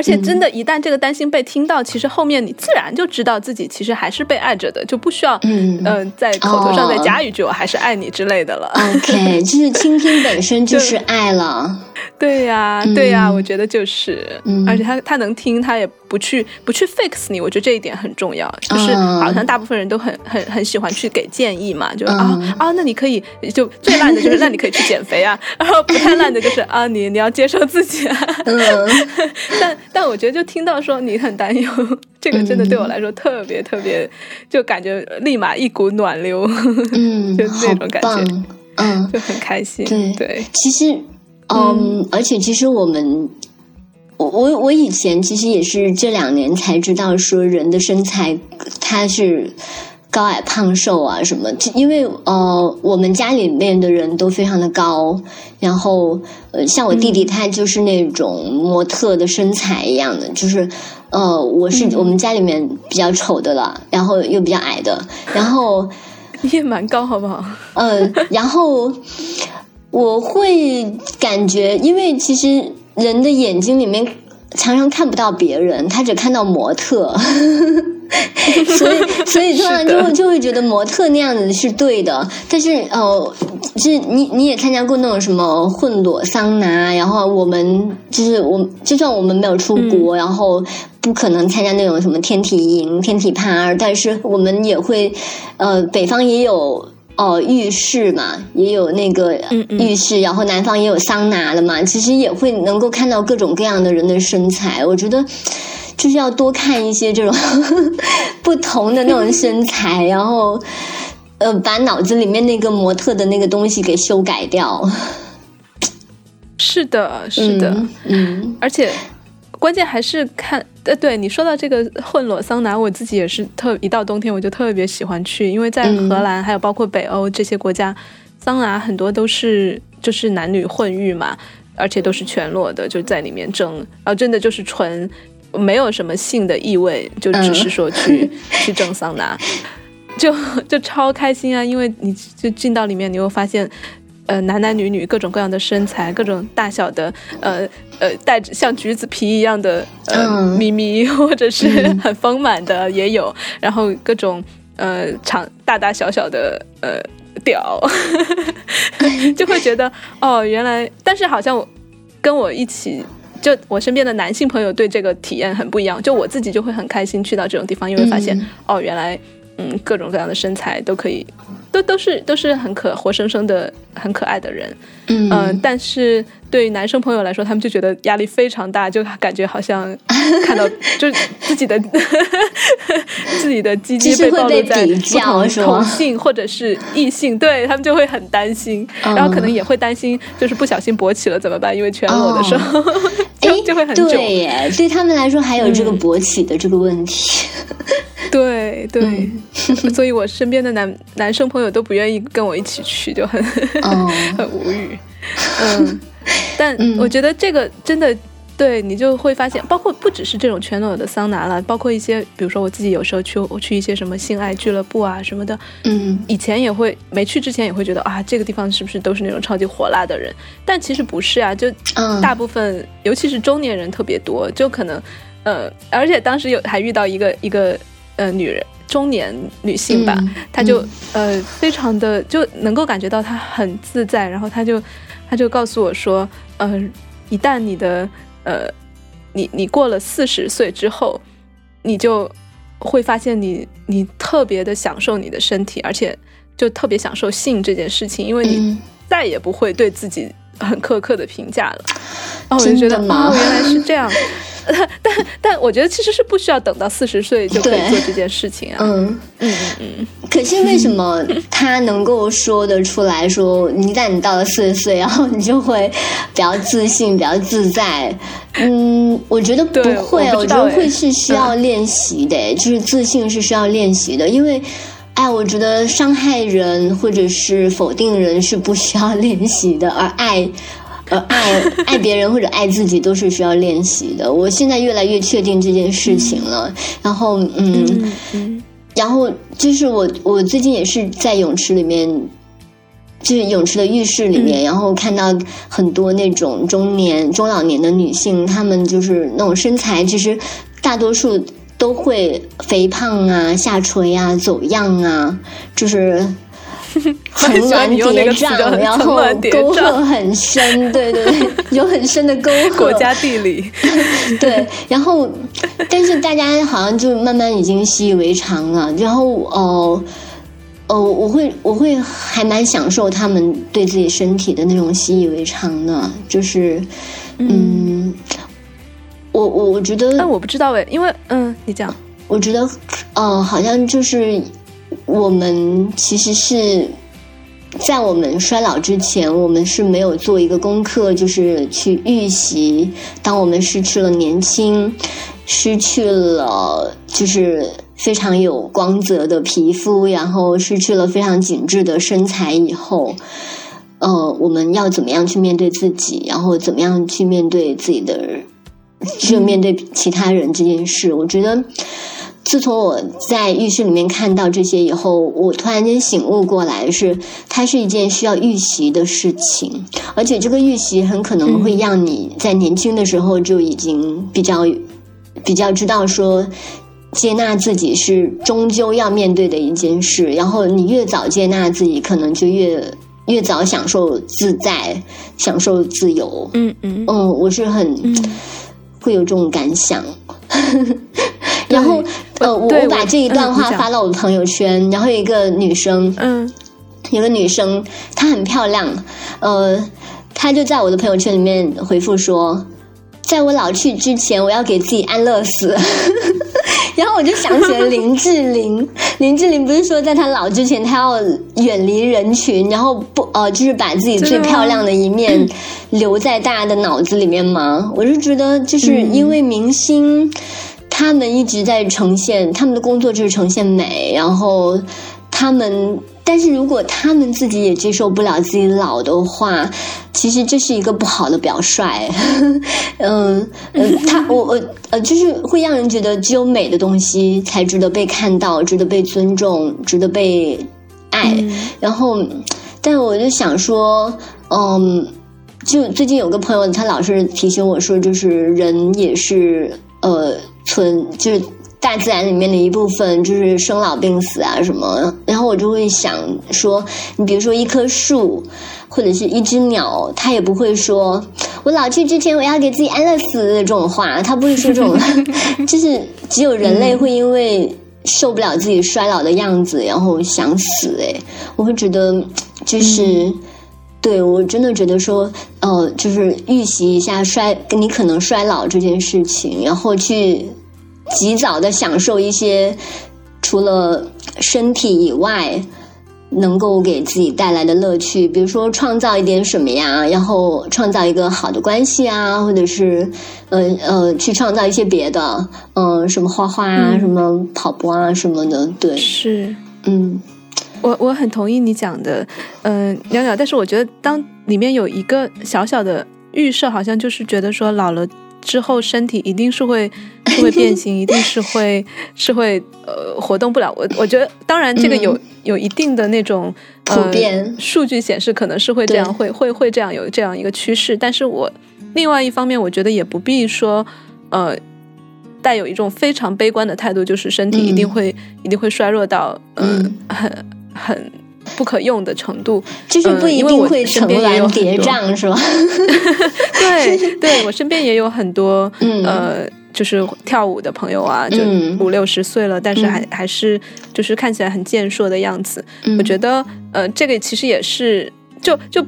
而且真的，一旦这个担心被听到，其实后面你自然就知道自己其实还是被爱着的，就不需要嗯。在口头上再加一句“我还是爱你”之类的了。OK，就是倾听本身就是爱了。对呀，对呀，我觉得就是，而且他他能听，他也不去不去 fix 你，我觉得这一点很重要。就是好像大部分人都很很很喜欢去给建议嘛，就啊啊，那你可以就最烂的就是那你可以去减肥啊，然后不太烂的就是啊你你要接受自己啊。但但我觉得就听到说你很担忧，这个真的对我来说特别特别，就感觉立马一股暖流，嗯，就那种感觉，嗯，就很开心。对，其实，嗯，而且其实我们，我我我以前其实也是这两年才知道说人的身材它是。高矮胖瘦啊，什么？因为呃，我们家里面的人都非常的高，然后呃，像我弟弟他就是那种模特的身材一样的，就是呃，我是我们家里面比较丑的了，然后又比较矮的，然后你 也蛮高，好不好？嗯，然后我会感觉，因为其实人的眼睛里面常常看不到别人，他只看到模特。所以，所以突然就会就会觉得模特那样子是对的，但是哦，就是你你也参加过那种什么混裸桑拿，然后我们就是我就算我们没有出国，然后不可能参加那种什么天体营、天体趴，但是我们也会呃，北方也有哦浴室嘛，也有那个浴室，然后南方也有桑拿的嘛，其实也会能够看到各种各样的人的身材，我觉得。就是要多看一些这种 不同的那种 身材，然后呃，把脑子里面那个模特的那个东西给修改掉。是的，是的，嗯，而且关键还是看呃，对你说到这个混裸桑拿，我自己也是特一到冬天我就特别喜欢去，因为在荷兰还有包括北欧这些国家，桑拿很多都是就是男女混浴嘛，而且都是全裸的，就在里面蒸，然后真的就是纯。没有什么性的意味，就只是说去 去蒸桑拿，就就超开心啊！因为你就进到里面，你会发现，呃，男男女女各种各样的身材，各种大小的，呃呃，带着像橘子皮一样的呃咪咪，或者是很丰满的也有，然后各种呃长大大小小的呃屌，就会觉得哦，原来，但是好像我跟我一起。就我身边的男性朋友对这个体验很不一样，就我自己就会很开心去到这种地方，因为发现哦，原来嗯各种各样的身材都可以，都都是都是很可活生生的很可爱的人，嗯，但是。对男生朋友来说，他们就觉得压力非常大，就感觉好像 看到就自己的 自己的鸡鸡被暴露在不同同性或者是异性，对他们就会很担心，然后可能也会担心，就是不小心勃起了怎么办？因为全裸的时候，就就会很对耶。对他们来说，还有这个勃起的这个问题。对对，所以我身边的男男生朋友都不愿意跟我一起去，就很 很无语。嗯。但我觉得这个真的，对你就会发现，包括不只是这种全裸的桑拿了，包括一些，比如说我自己有时候去，我去一些什么性爱俱乐部啊什么的，嗯，以前也会没去之前也会觉得啊，这个地方是不是都是那种超级火辣的人？但其实不是啊，就大部分，尤其是中年人特别多，就可能，呃，而且当时有还遇到一个一个呃女人中年女性吧，嗯她就、呃非常的就能够感觉到她很自在，然后她就她就告诉我说，呃，一旦你的呃你你过了四十岁之后，你就会发现你你特别的享受你的身体，而且就特别享受性这件事情，因为你嗯再也不会对自己很苛刻的评价了。然后我就觉得哦，原来是这样。但但我觉得其实是不需要等到四十岁就可以做这件事情啊。嗯，嗯嗯嗯，可是为什么他能够说得出来说，一旦你到了四十岁，然后你就会比较自信、比较自在？嗯，我觉得不会，我觉得会是需要练习的，就是自信是需要练习的，因为。哎，我觉得伤害人或者是否定人是不需要练习的，而爱，而爱爱别人或者爱自己都是需要练习的。我现在越来越确定这件事情了。然后，嗯嗯嗯然后就是我，我最近也是在泳池里面，就是泳池的浴室里面，然后看到很多那种中年、中老年的女性，她们就是那种身材，其实大多数都会肥胖啊、下垂啊、走样啊，就是。层喜欢峦你用那叠嶂，个词叫然后层峦叠沟壑很深，对对对，有很深的沟壑。国家地理，对，然后，但是大家好像就慢慢已经习以为常了。然后，哦、哦，我会我会还蛮享受他们对自己身体的那种习以为常的，就是，嗯，我我我觉得但我不知道哎，因为嗯，你讲，我觉得，呃，好像就是我们其实是在我们衰老之前，我们是没有做一个功课，就是去预习，当我们失去了年轻，失去了就是非常有光泽的皮肤，然后失去了非常紧致的身材以后。呃，我们要怎么样去面对自己，然后怎么样去面对自己的，就面对其他人这件事，我觉得。自从我在浴室里面看到这些以后，我突然间醒悟过来是，它是一件需要预习的事情，而且这个预习很可能会让你在年轻的时候就已经比较比较知道说，接纳自己是终究要面对的一件事，然后你越早接纳自己，可能就越越早享受自在，享受自由。嗯嗯嗯，我是很、嗯会有这种感想。然后，呃，我把这一段话发到我的朋友圈，然后有一个女生，嗯有个女生，她很漂亮，呃，她就在我的朋友圈里面回复说，在我老去之前，我要给自己安乐死。然后我就想起了林志玲，林志玲不是说在她老之前，她要远离人群，然后不呃，就是把自己最漂亮的一面留在大家的脑子里面吗？我就觉得，就是嗯因为明星。他们一直在呈现他们的工作就是呈现美，然后他们，但是如果他们自己也接受不了自己老的话，其实这是一个不好的表率。嗯呃，他我我呃，就是会让人觉得只有美的东西才值得被看到，值得被尊重，值得被爱。嗯然后，但我就想说，嗯，就最近有个朋友，他老是提醒我说，就是人也是呃存就是。大自然里面的一部分就是生老病死啊什么，然后我就会想说，你比如说一棵树，或者是一只鸟，它也不会说我老去之前我要给自己安乐死这种话，它不会说这种，就是只有人类会因为受不了自己衰老的样子，然后想死。哎，我会觉得就是。对，我真的觉得说，呃，就是预习一下衰，你可能衰老这件事情，然后去及早的享受一些除了身体以外能够给自己带来的乐趣，比如说创造一点什么呀，然后创造一个好的关系啊，或者是呃呃去创造一些别的，嗯、什么画画啊，嗯什么跑步啊什么的，对，是。嗯我我很同意你讲的，嗯、鸟鸟，但是我觉得当里面有一个小小的预设，好像就是觉得说老了之后身体一定是会是会变形，一定是 会是会呃活动不了。我我觉得当然这个有、有一定的那种嗯普遍呃、数据显示可能是会这样，会会会这样有这样一个趋势，但是我另外一方面我觉得也不必说呃。带有一种非常悲观的态度，就是身体一定会、一定会衰弱到嗯、嗯很很不可用的程度。就是不一定会身成峦叠嶂，是吧？对，对我身边也有很多，嗯呃，就是跳舞的朋友啊，就嗯五六十岁了，但是还、嗯还是就是看起来很健硕的样子。嗯我觉得，呃，这个其实也是，就就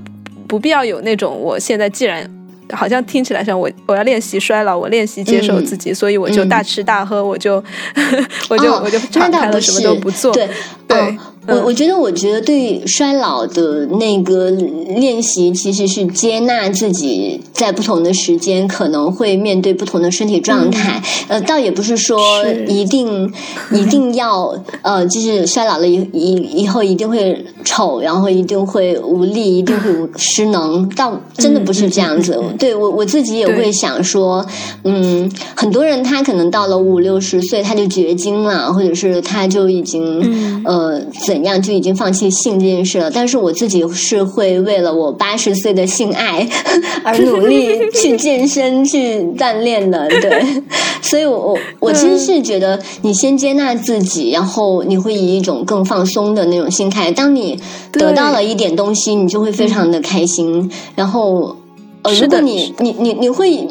不必要有那种我现在既然。好像听起来像我，我要练习衰老，我练习接受自己，所以我就嗯大吃大喝，我就 我就、哦我就敞开了，什么都不做。对对嗯我我觉得，我觉得对衰老的那个练习，其实是接纳自己在不同的时间可能会面对不同的身体状态。呃，倒也不是说一定一定要呃，就是衰老了以以以后一定会丑，然后一定会无力，一定会失能。倒真的不是这样子。对我我自己也会想说，嗯，很多人他可能到了五六十岁他就绝经了，或者是他就已经、呃怎样就已经放弃性这件事了。但是我自己是会为了我八十岁的性爱 而努力去健身、去锻炼的。对，所以我我我其实是觉得，你先接纳自己，然后你会以一种更放松的那种心态。当你得到了一点东西，你就会非常的开心。然后，呃，如果你你你你会。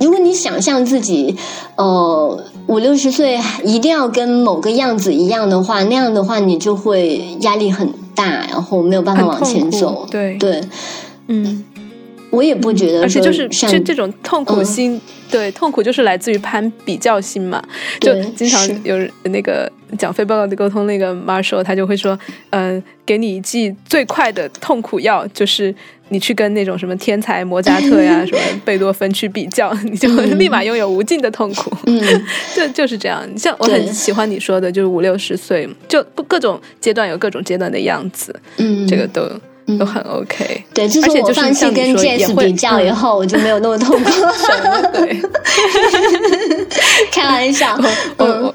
如果你想象自己，呃，五六十岁一定要跟某个样子一样的话，那样的话你就会压力很大，然后没有办法往前走。对。对，嗯，我也不觉得说而且就是像这这种痛苦嗯。心，对痛苦就是来自于攀比较心嘛。就经常有那个讲非报告的沟通那个 Marshall，他就会说，嗯、给你一剂最快的痛苦药，就是你去跟那种什么天才莫扎特呀、什么贝多芬去比较，你就立马拥有无尽的痛苦。嗯。就就是这样，像我很喜欢你说的，就是五六十岁，就各种阶段有各种阶段的样子，嗯，这个都嗯都很 OK。对，自而且就是从我放弃跟像你说也 Jazz 会比较以嗯后，我就没有那么痛苦。对。开玩笑，我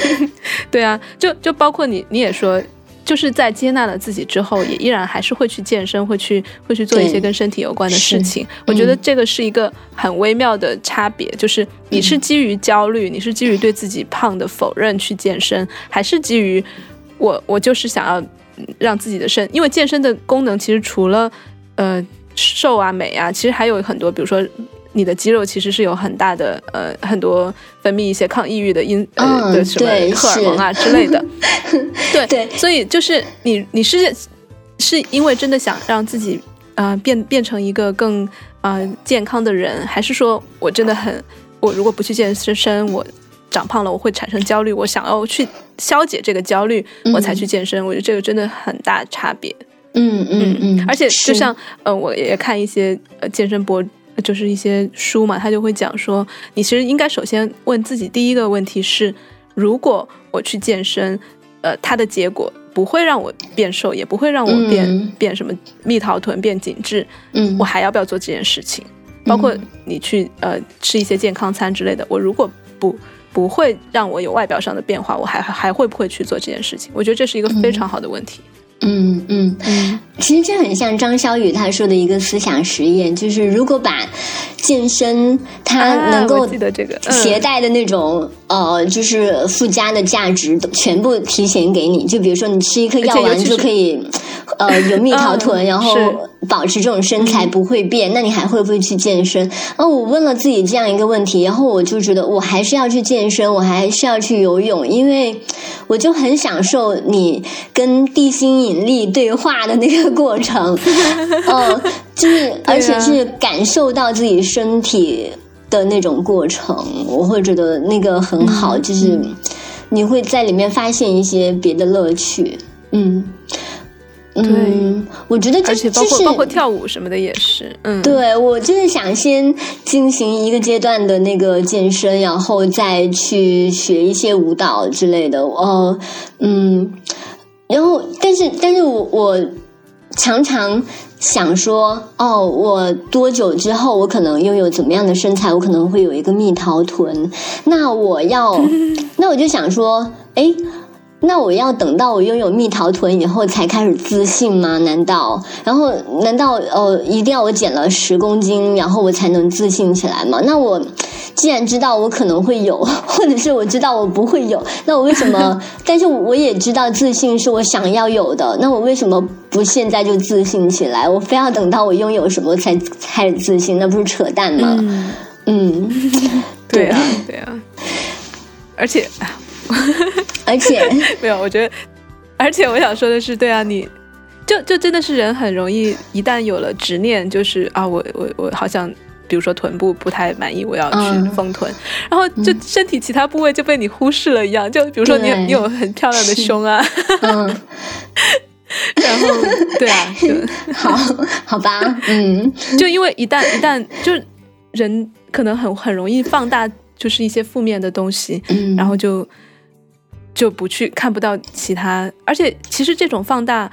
对啊，就就包括你，你也说，就是在接纳了自己之后，也依然还是会去健身，会去会去做一些跟身体有关的事情。我觉得嗯这个是一个很微妙的差别，就是你是基于焦虑，你是基于对自己胖的否认去健身，还是基于我我就是想要嗯让自己的身，因为健身的功能其实除了呃瘦啊美啊，其实还有很多，比如说。你的肌肉其实是有很大的呃很多分泌一些抗抑郁的因呃、嗯的什么荷尔蒙啊之类的，对对所以就是你你是是因为真的想让自己呃变变成一个更呃健康的人，还是说我真的很我如果不去健身，我长胖了我会产生焦虑，我想要去消解这个焦虑，我才去健身。我觉得这个真的很大差别。嗯嗯嗯，而且就像呃，我也看一些呃健身博，就是一些书嘛，他就会讲说，你其实应该首先问自己第一个问题是，如果我去健身，呃，它的结果不会让我变瘦，也不会让我变、嗯变什么蜜桃臀、变紧致，嗯我还要不要做这件事情？包括你去呃吃一些健康餐之类的，我如果不不会让我有外表上的变化，我还还会不会去做这件事情？我觉得这是一个非常好的问题。嗯嗯，嗯其实这很像张小雨他说的一个思想实验，就是如果把健身它啊能够携带的那种、呃，就是附加的价值都全部提前给你。就比如说你吃一颗药丸就可以呃 有蜜桃臀，嗯然后保持这种身材不会变，那你还会不会去健身？哦，我问了自己这样一个问题，然后我就觉得我还是要去健身，我还是要去游泳，因为我就很享受你跟地心引力对话的那个过程，嗯，就是而且是感受到自己身体的那种过程，我会觉得那个很好，就是你会在里面发现一些别的乐趣，嗯。嗯，我觉得就是括包括跳舞什么的也是，嗯，对我就是想先进行一个阶段的那个健身，然后再去学一些舞蹈之类的。哦，嗯，然后但是但是我我常常想说，哦，我多久之后我可能拥有怎么样的身材？我可能会有一个蜜桃臀。那我要，那我就想说，哎。那我要等到我拥有蜜桃臀以后才开始自信吗？难道？然后难道呃一定要我减了十公斤，然后我才能自信起来吗？那我既然知道我可能会有，或者是我知道我不会有，那我为什么？但是我也知道自信是我想要有的，那我为什么不现在就自信起来？我非要等到我拥有什么才开始自信？那不是扯淡吗？嗯，嗯，对啊，对啊，而且而且没有，我觉得，而且我想说的是，对啊，你就就真的是人很容易，一旦有了执念，就是啊，我我我好像，比如说臀部不太满意，我要去嗯丰臀，然后就身体其他部位就被你忽视了一样，就比如说你有你有很漂亮的胸啊，嗯，然后对啊，就 好好吧，嗯。就因为一旦一旦就人可能很很容易放大，就是一些负面的东西，嗯，然后就就不去看不到其他，而且其实这种放大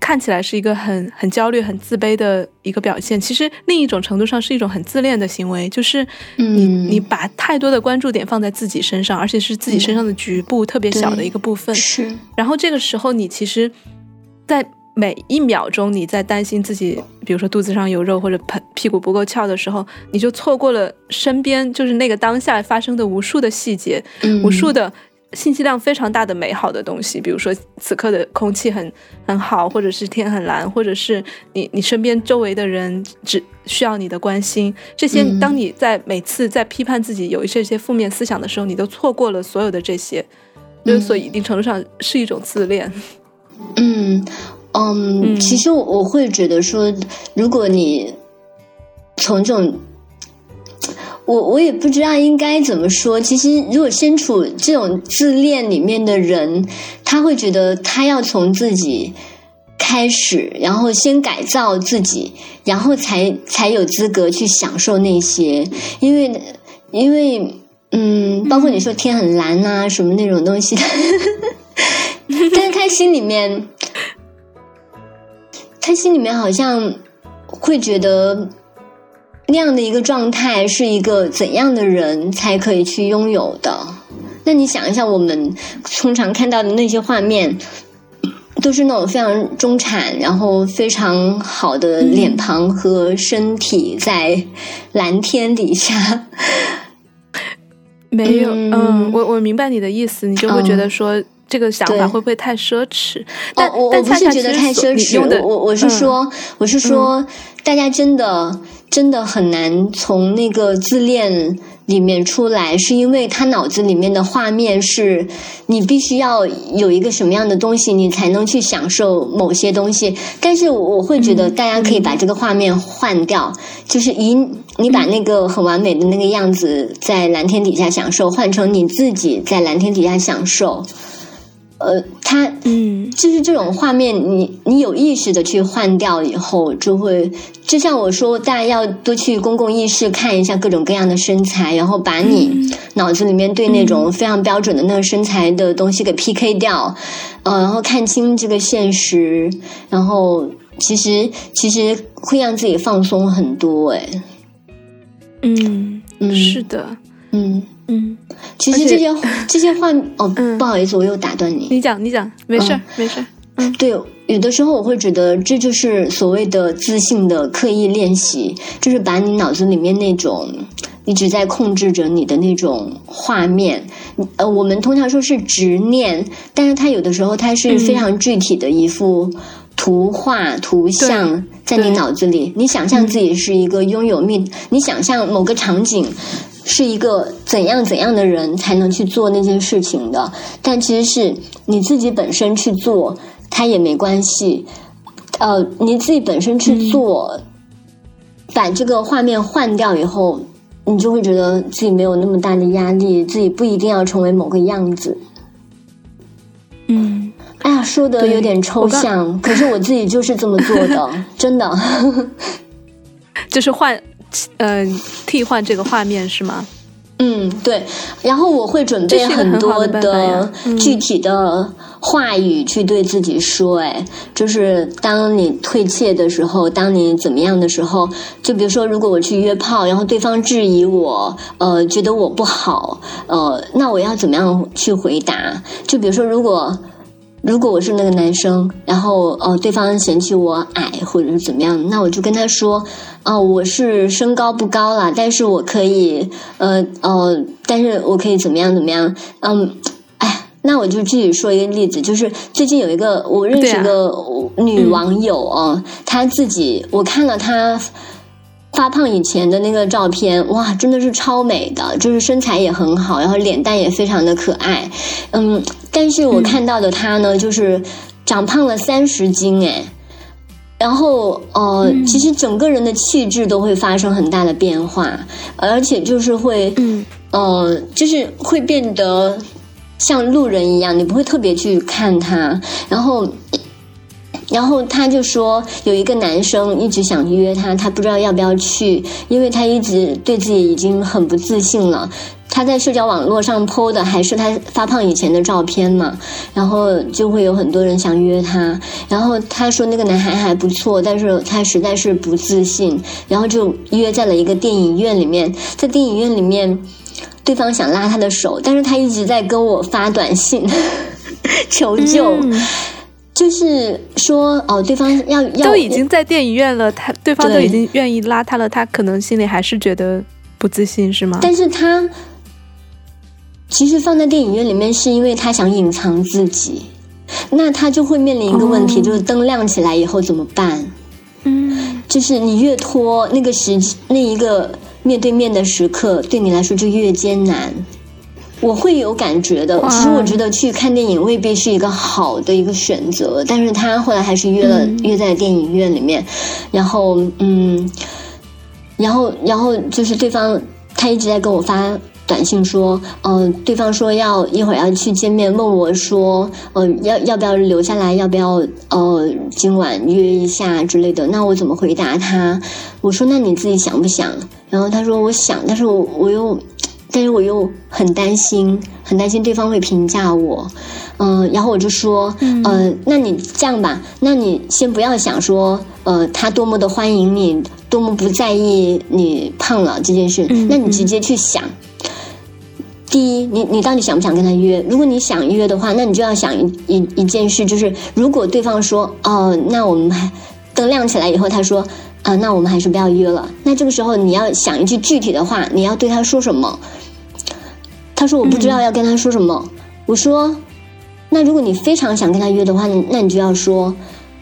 看起来是一个很很焦虑、很自卑的一个表现，其实另一种程度上是一种很自恋的行为，就是你、嗯你把太多的关注点放在自己身上，而且是自己身上的局部、特别小的一个部分，是。然后这个时候你其实，在每一秒钟你在担心自己，比如说肚子上有肉或者盆屁股不够翘的时候，你就错过了身边就是那个当下发生的无数的细节，嗯。无数的信息量非常大的美好的东西，比如说此刻的空气很很好，或者是天很蓝，或者是你你身边周围的人只需要你的关心，这些嗯。当你在每次在批判自己有一些些负面思想的时候，你都错过了所有的这些，就是所以一定程度上是一种自恋。嗯嗯，嗯其实我我会觉得说，如果你从这种，我我也不知道应该怎么说。其实，如果身处这种自恋里面的人，他会觉得他要从自己开始，然后先改造自己，然后才才有资格去享受那些，因为因为嗯，包括你说天很蓝啊什么那种东西。他心里面，他心里面好像会觉得那样的一个状态是一个怎样的人才可以去拥有的？那你想一下，我们通常看到的那些画面，都是那种非常中产，然后非常好的脸庞和身体在蓝天底下。没有，嗯嗯，我我明白你的意思，你就会觉得说。这个想法会不会太奢侈？但哦，我我不是觉得太奢侈，我我是嗯说，我是说，大家真的真的很难从那个自恋里面出来，是因为他脑子里面的画面是你必须要有一个什么样的东西，你才能去享受某些东西。但是我会觉得大家可以把这个画面换掉，就是以你把那个很完美的那个样子在蓝天底下享受，换成你自己在蓝天底下享受。呃，他嗯。就是这种画面你，你有意识的去换掉以后，就会就像我说，大家要多去公共意识看一下各种各样的身材，然后把你脑子里面对那种非常标准的那个身材的东西给 PK 掉，呃，然后看清这个现实，然后其实其实会让自己放松很多，哎，嗯嗯。是的，嗯，嗯，其实这些 这些画哦，嗯。不好意思，我又打断你，你讲你讲，没事、嗯。没事嗯，对，有的时候我会觉得这就是所谓的自信的刻意练习，就是把你脑子里面那种一直在控制着你的那种画面，呃，我们通常说是执念，但是它有的时候它是非常具体的一幅图画、图像在你脑子里，你想象自己是一个拥有密，你想象某个场景。是一个怎样怎样的人才能去做那件事情的，但其实是你自己本身去做，它也没关系。呃，你自己本身去做，把这个画面换掉以后，你就会觉得自己没有那么大的压力，自己不一定要成为某个样子。嗯，哎呀，说的有点抽象，可是我自己就是这么做的，真的。就是换，呃，替换这个画面是吗？嗯，对，然后我会准备很多的具体的话语去对自己说，哎，就是当你退怯的时候，当你怎么样的时候，就比如说，如果我去约炮，然后对方质疑我，呃，觉得我不好，呃，那我要怎么样去回答？就比如说，如果。如果我是那个男生，然后哦，对方嫌弃我矮或者是怎么样，那我就跟他说，哦，我是身高不高啦，但是我可以，呃，哦，但是我可以怎么样怎么样，嗯，哎，那我就具体说一个例子，就是最近有一个我认识一个女网友哦，她自己我看了她。发胖以前的那个照片，哇，真的是超美的，就是身材也很好，然后脸蛋也非常的可爱，嗯，但是我看到的她呢，就是长胖了三十斤，哎，然后呃，其实整个人的气质都会发生很大的变化，而且就是会，嗯，呃，就是会变得像路人一样，你不会特别去看她，然后。然后他就说有一个男生一直想约他，他不知道要不要去，因为他一直对自己已经很不自信了。他在社交网络上 PO 的还是他发胖以前的照片嘛，然后就会有很多人想约他。然后他说那个男孩还不错，但是他实在是不自信，然后就约在了一个电影院里面。在电影院里面，对方想拉他的手，但是他一直在跟我发短信 求救。就是说，哦，对方要要都已经在电影院了，他对方都已经愿意拉他了，他可能心里还是觉得不自信，是吗？但是他其实放在电影院里面，是因为他想隐藏自己，那他就会面临一个问题，就是灯亮起来以后怎么办？嗯，就是你越拖，那个时那一个面对面的时刻，对你来说就越艰难。我会有感觉的。其实我觉得去看电影未必是一个好的一个选择，但是他后来还是约了约在电影院里面，然后嗯，然后然后就是对方他一直在跟我发短信说，嗯，对方说要一会儿要去见面，问我说，呃，要要不要留下来，要不要呃今晚约一下之类的。那我怎么回答他？我说那你自己想不想？然后他说我想，但是我我又。但是我又很担心，很担心对方会评价我，嗯，然后我就说，呃，那你这样吧，那你先不要想说，呃，他多么的欢迎你，多么不在意你胖了这件事，那你直接去想，第一，你你到底想不想跟他约？如果你想约的话，那你就要想一一一件事，就是如果对方说，哦，那我们还灯亮起来以后，他说。啊，那我们还是不要约了。那这个时候你要想一句具体的话，你要对他说什么？他说我不知道要跟他说什么。我说，那如果你非常想跟他约的话，那你就要说，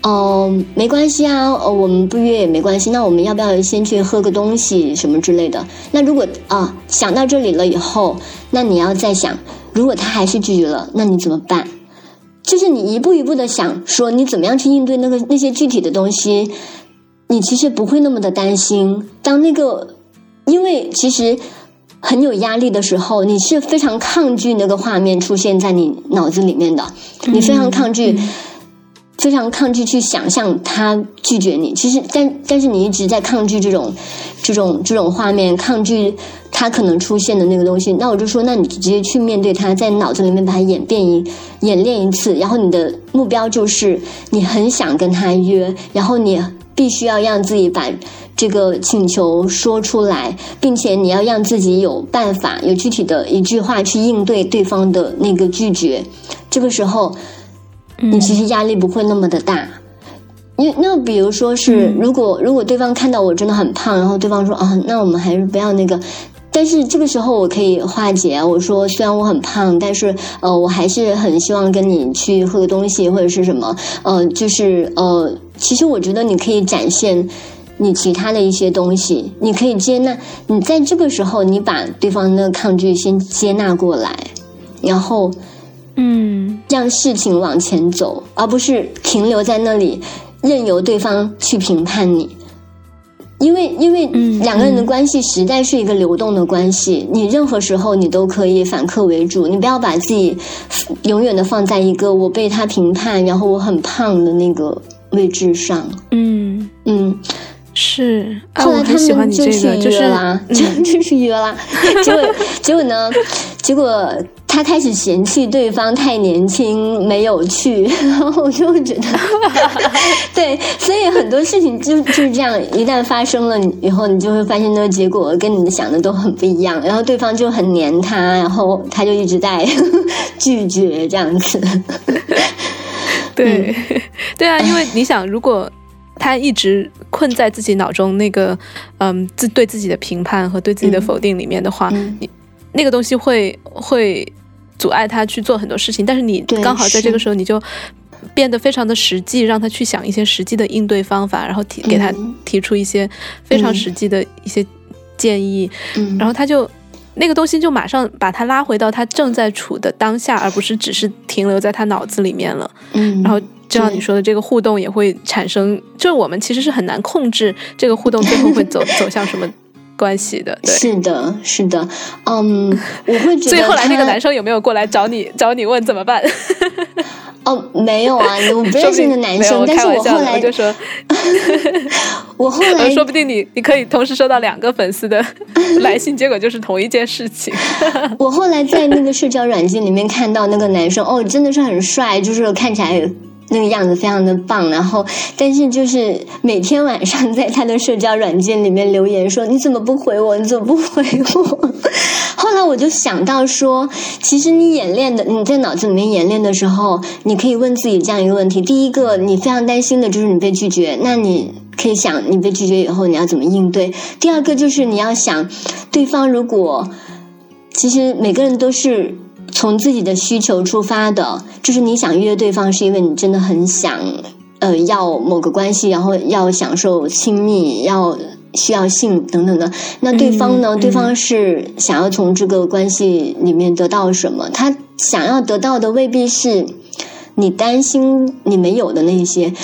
哦，没关系啊，哦，我们不约也没关系。那我们要不要先去喝个东西什么之类的？那如果啊想到这里了以后，那你要再想，如果他还是拒绝了，那你怎么办？就是你一步一步的想说，你怎么样去应对那个那些具体的东西。你其实不会那么的担心，当那个，因为其实很有压力的时候，你是非常抗拒那个画面出现在你脑子里面的，你非常抗拒，非常抗拒去想象他拒绝你。其实，但但是你一直在抗拒这种这种这种画面，抗拒他可能出现的那个东西。那我就说，那你直接去面对他，在脑子里面把它演变一演练一次，然后你的目标就是你很想跟他约，然后你。必须要让自己把这个请求说出来，并且你要让自己有办法，有具体的一句话去应对对方的那个拒绝。这个时候，你其实压力不会那么的大。因那比如说是，如果如果对方看到我真的很胖，然后对方说啊，那我们还是不要那个。但是这个时候我可以化解，我说虽然我很胖，但是呃，我还是很希望跟你去喝个东西或者是什么，呃，就是呃，其实我觉得你可以展现你其他的一些东西，你可以接纳，你在这个时候你把对方的抗拒先接纳过来，然后嗯，让事情往前走，而不是停留在那里，任由对方去评判你。因为，因为两个人的关系实在是一个流动的关系，你任何时候你都可以反客为主，你不要把自己永远的放在一个我被他评判，然后我很胖的那个位置上。嗯嗯，是。啊，后来他喜欢们就去你这个，就是 就嗯就去约啦。结果结果呢？结果他开始嫌弃对方太年轻，没有去。然后我就会觉得，对，所以很多事情就就是这样，一旦发生了以后，你就会发现那个结果跟你想的都很不一样。然后对方就很黏他，然后他就一直在拒绝这样子。对，嗯。对啊，因为你想，如果他一直困在自己脑中那个，嗯，自对自己的评判和对自己的嗯。否定里面的话，嗯。你那个东西会会阻碍他去做很多事情。但是你刚好在这个时候，你就变得非常的实际，让他去想一些实际的应对方法，然后提给他嗯。提出一些非常嗯。实际的一些建议，嗯，然后他就那个东西就马上把他拉回到他正在处的当下，而不是只是停留在他脑子里面了。嗯，然后就像你说的，这个互动也会产生，就是我们其实是很难控制这个互动最后会走 走向什么关系的。对，是的，是的，嗯，我会觉得 所以后来那个男生有没有过来找你找你问怎么办？哦，没有啊，我 不认识那个男，生，但是我后来我就说，我后来呃说不定你你可以同时收到两个粉丝的来信，结果就是同一件事情。我后来在那个社交软件里面看到那个男生，哦，真的是很帅，就是看起来那个样子非常的棒。然后，但是就是每天晚上在他的社交软件里面留言说：“你怎么不回我？你怎么不回我？” 后来我就想到说，其实你演练的，你在脑子里面演练的时候，你可以问自己这样一个问题：第一个，你非常担心的就是你被拒绝，那你可以想你被拒绝以后你要怎么应对；第二个就是你要想，对方如果其实每个人都是从自己的需求出发的，就是你想约对方，是因为你真的很想，呃，要某个关系，然后要享受亲密，要需要性等等的。那对方呢？嗯对方是想要从这个关系里面得到什么？他想要得到的未必是你担心你没有的那些。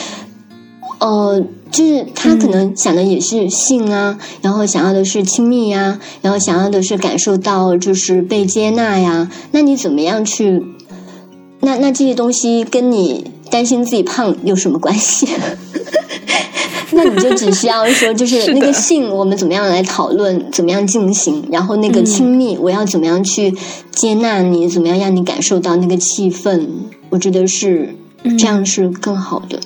呃，就是他可能想的也是性啊，然后想要的是亲密呀，然后想要的是感受到就是被接纳呀。那你怎么样去？那那这些东西跟你担心自己胖有什么关系？那你就只需要说，就是 那个性，我们怎么样来讨论，怎么样进行，然后那个亲密，我要怎么样去接纳你，怎么样让你感受到那个气氛？我觉得是这样是更好的。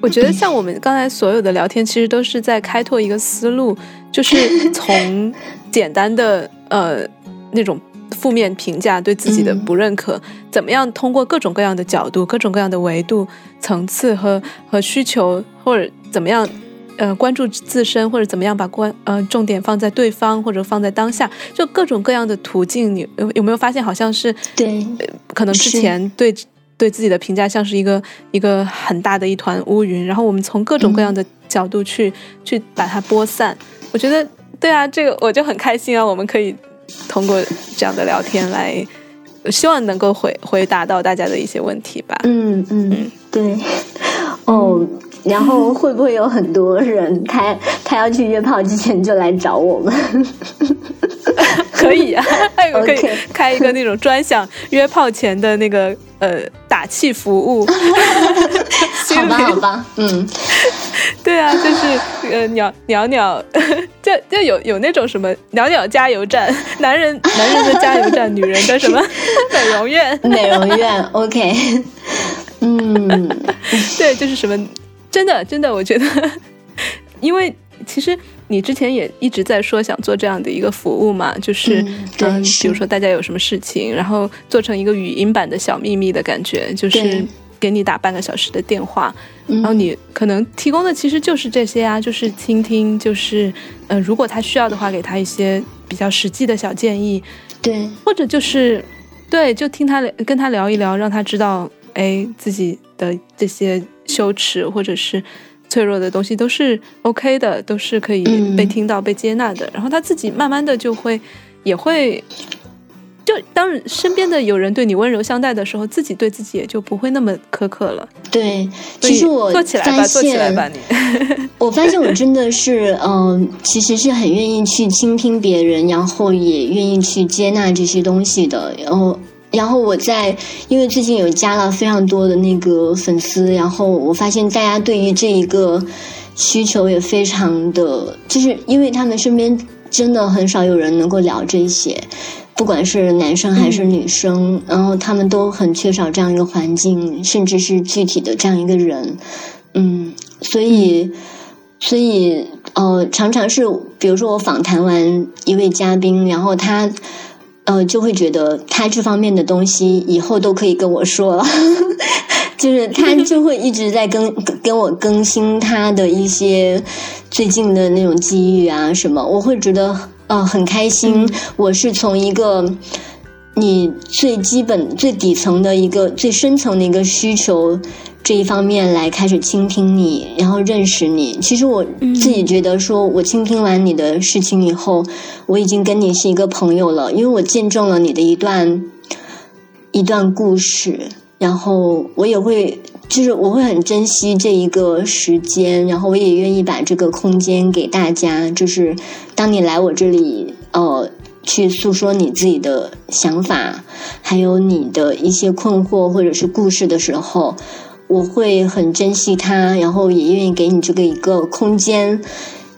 我觉得像我们刚才所有的聊天，其实都是在开拓一个思路，就是 从简单的呃那种负面评价对自己的嗯不认可，怎么样通过各种各样的角度、各种各样的维度、层次和和需求，或者怎么样。呃，关注自身，或者怎么样把关呃重点放在对方，或者放在当下，就各种各样的途径，你有有没有发现，好像是对，可能之前对对自己的评价像是一个一个很大的一团乌云，然后我们从各种各样的角度去、去把它播散。我觉得对啊，这个我就很开心啊，我们可以通过这样的聊天来，希望能够回回答到大家的一些问题吧。嗯嗯，对，哦。然后会不会有很多人，他他要去约炮之前就来找我们？可以啊，还有可以开一个那种专享约炮前的那个呃打气服务。好吧，好吧，嗯，对啊，就是呃鸟鸟鸟，就就有有那种什么鸟鸟加油站，男人男人的加油站，女人的什么美容院，美容院，OK，嗯，对，就是什么真的真的，我觉得，因为其实你之前也一直在说想做这样的一个服务嘛，就是嗯比如说大家有什么事情，然后做成一个语音版的小秘密的感觉，就是给你打半个小时的电话，然然后你可能提供的其实就是这些啊，就是倾听，就是呃，如果他需要的话，给他一些比较实际的小建议，对，或者就是对，就听他聊跟他聊一聊，让他知道，哎，自己的这些羞耻或者是脆弱的东西都是 OK 的，都是可以嗯被听到、被接纳的。然后他自己慢慢的就会也会。就当身边的有人对你温柔相待的时候，自己对自己也就不会那么苛刻了。对。其实我做起来吧，发做起来现吧，你。我发现我真的是，嗯、其实是很愿意去倾听别人，然后也愿意去接纳这些东西的。然后然后我在，因为最近有加了非常多的那个粉丝，然后我发现大家对于这一个需求也非常的，就是因为他们身边真的很少有人能够聊这些，不管是男生还是女生，然后他们都很缺少这样一个环境，甚至是具体的这样一个人，嗯，所以，所以，呃，常常是，比如说我访谈完一位嘉宾，然后他。呃，就会觉得他这方面的东西以后都可以跟我说了，就是他 就会一直在跟跟我更新他的一些最近的那种机遇啊什么，我会觉得呃很开心。我是从一个你最基本、最底层的一个最深层的一个需求。这一方面来开始倾听你，然后认识你。其实我自己觉得，说我倾听完你的事情以后，我已经跟你是一个朋友了，因为我见证了你的一段一段故事，然后我也会，就是我会很珍惜这一个时间，然后我也愿意把这个空间给大家。就是当你来我这里，呃，去诉说你自己的想法，还有你的一些困惑或者是故事的时候。我会很珍惜他，然后也愿意给你这个一个空间，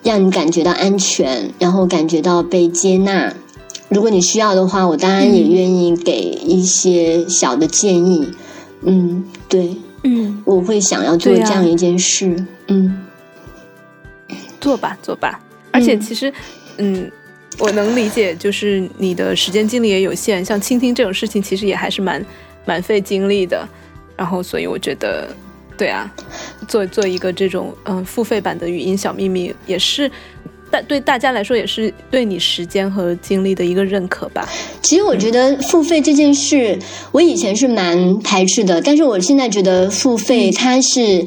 让你感觉到安全，然后感觉到被接纳。如果你需要的话，我当然也愿意给一些小的建议。嗯，对，嗯，我会想要做这样一件事。嗯，做吧，做吧。而且其实，嗯，我能理解，就是你的时间精力也有限，像倾听这种事情，其实也还是蛮蛮费精力的。然后，所以我觉得，对啊，做做一个这种嗯付费版的语音小秘密，也是大对大家来说，也是对你时间和精力的一个认可吧。其实我觉得付费这件事，我以前是蛮排斥的，但是我现在觉得付费它是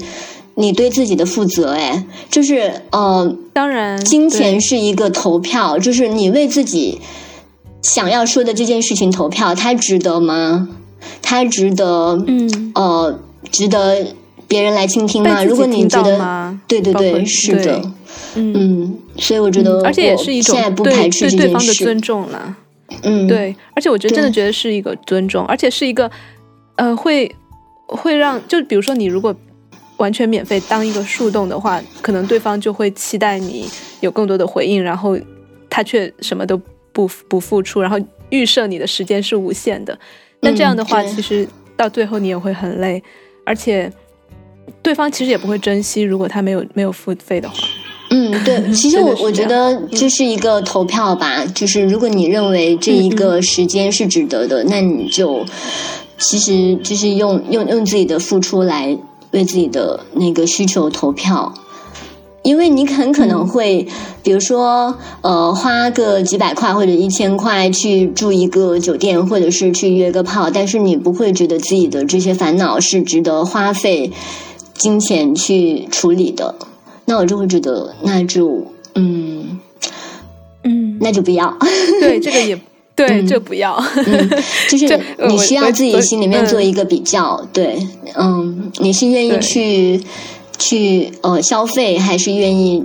你对自己的负责，哎，就是呃，当然，金钱是一个投票，就是你为自己想要说的这件事情投票，它值得吗？它值得，嗯，呃，值得别人来倾听吗？如果你觉得，对对对，是的，嗯，所以我觉得，而且也是一种对对对方的尊重了，嗯，对，而且我觉得真的觉得是一个尊重，而且是一个，呃，会会让，就比如说你如果完全免费当一个树洞的话，可能对方就会期待你有更多的回应，然后他却什么都不不付出，然后预设你的时间是无限的。那这样的话，其实到最后你也会很累，而且对方其实也不会珍惜。如果他没有没有付费的话，嗯，对，其实我我觉得这是一个投票吧。就是如果你认为这一个时间是值得的，那你就其实就是用用用自己的付出来为自己的那个需求投票。因为你很可能会，比如说，呃，花个几百块或者一千块去住一个酒店，或者是去约个炮，但是你不会觉得自己的这些烦恼是值得花费金钱去处理的。那我就会觉得，那就，嗯，嗯，那就不要。对，这个也对，这不要。嗯，就是 你需要自己心里面做一个比较。对，嗯，你是愿意去。去呃消费，还是愿意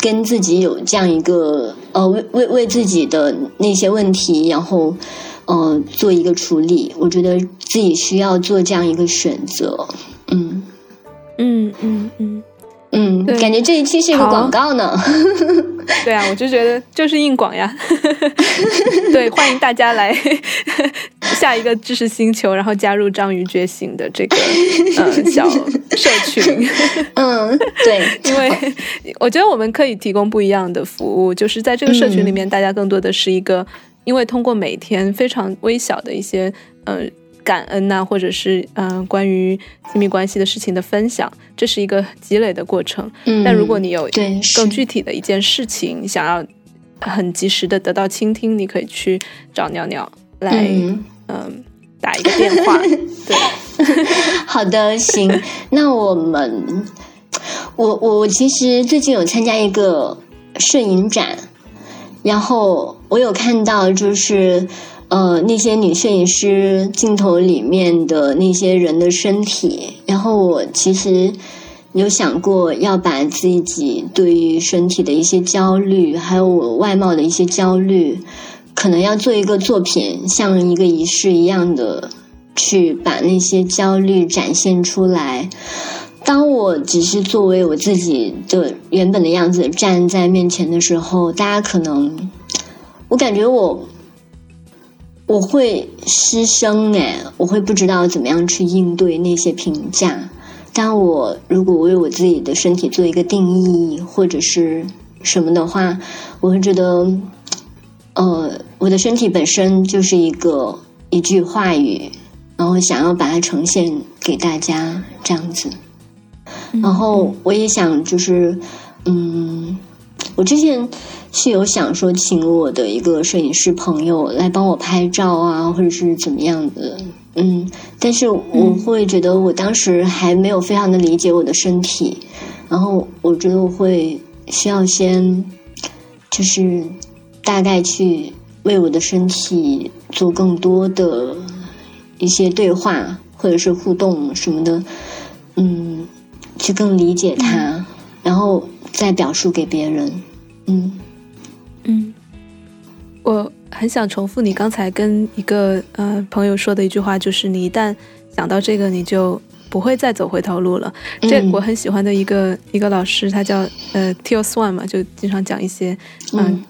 跟自己有这样一个呃为为为自己的那些问题，然后呃做一个处理。我觉得自己需要做这样一个选择。嗯嗯嗯嗯。感觉这一期是一个广告呢。对啊，我就觉得就是硬广呀。对，欢迎大家来下一个知识星球，然后加入章鱼觉醒的这个呃小社群。嗯，对，因为我觉得我们可以提供不一样的服务，就是在这个社群里面，大家更多的是一个，因为通过每天非常微小的一些嗯。感恩呐，或者是嗯，关于亲密关系的事情的分享，这是一个积累的过程。嗯，但如果你有对更具体的一件事情，想要很及时的得到倾听，你可以去找鸟鸟来，嗯，打一个电话。对，好的，行。那我们，我我我其实最近有参加一个摄影展，然后我有看到就是。呃，那些女摄影师镜头里面的那些人的身体，然后我其实有想过要把自己对于身体的一些焦虑，还有我外貌的一些焦虑，可能要做一个作品，像一个仪式一样的去把那些焦虑展现出来。当我只是作为我自己的原本的样子站在面前的时候，大家可能，我感觉我我会失声哎，我会不知道怎么样去应对那些评价。但我如果为我自己的身体做一个定义或者是什么的话，我会觉得，呃，我的身体本身就是一个一句话语，然后想要把它呈现给大家这样子。然后我也想，就是，嗯，我之前是有想说，请我的一个摄影师朋友来帮我拍照啊，或者是怎么样的，嗯，但是我会觉得我当时还没有非常的理解我的身体，然后我觉得我会需要先，就是大概去为我的身体做更多的一些对话或者是互动什么的，嗯。去更理解他，然后再表述给别人。嗯嗯，我很想重复你刚才跟一个呃朋友说的一句话，就是你一旦想到这个，你就不会再走回头路了。这我很喜欢的一个一个老师，他叫呃 Till Swan 嘛，就经常讲一些嗯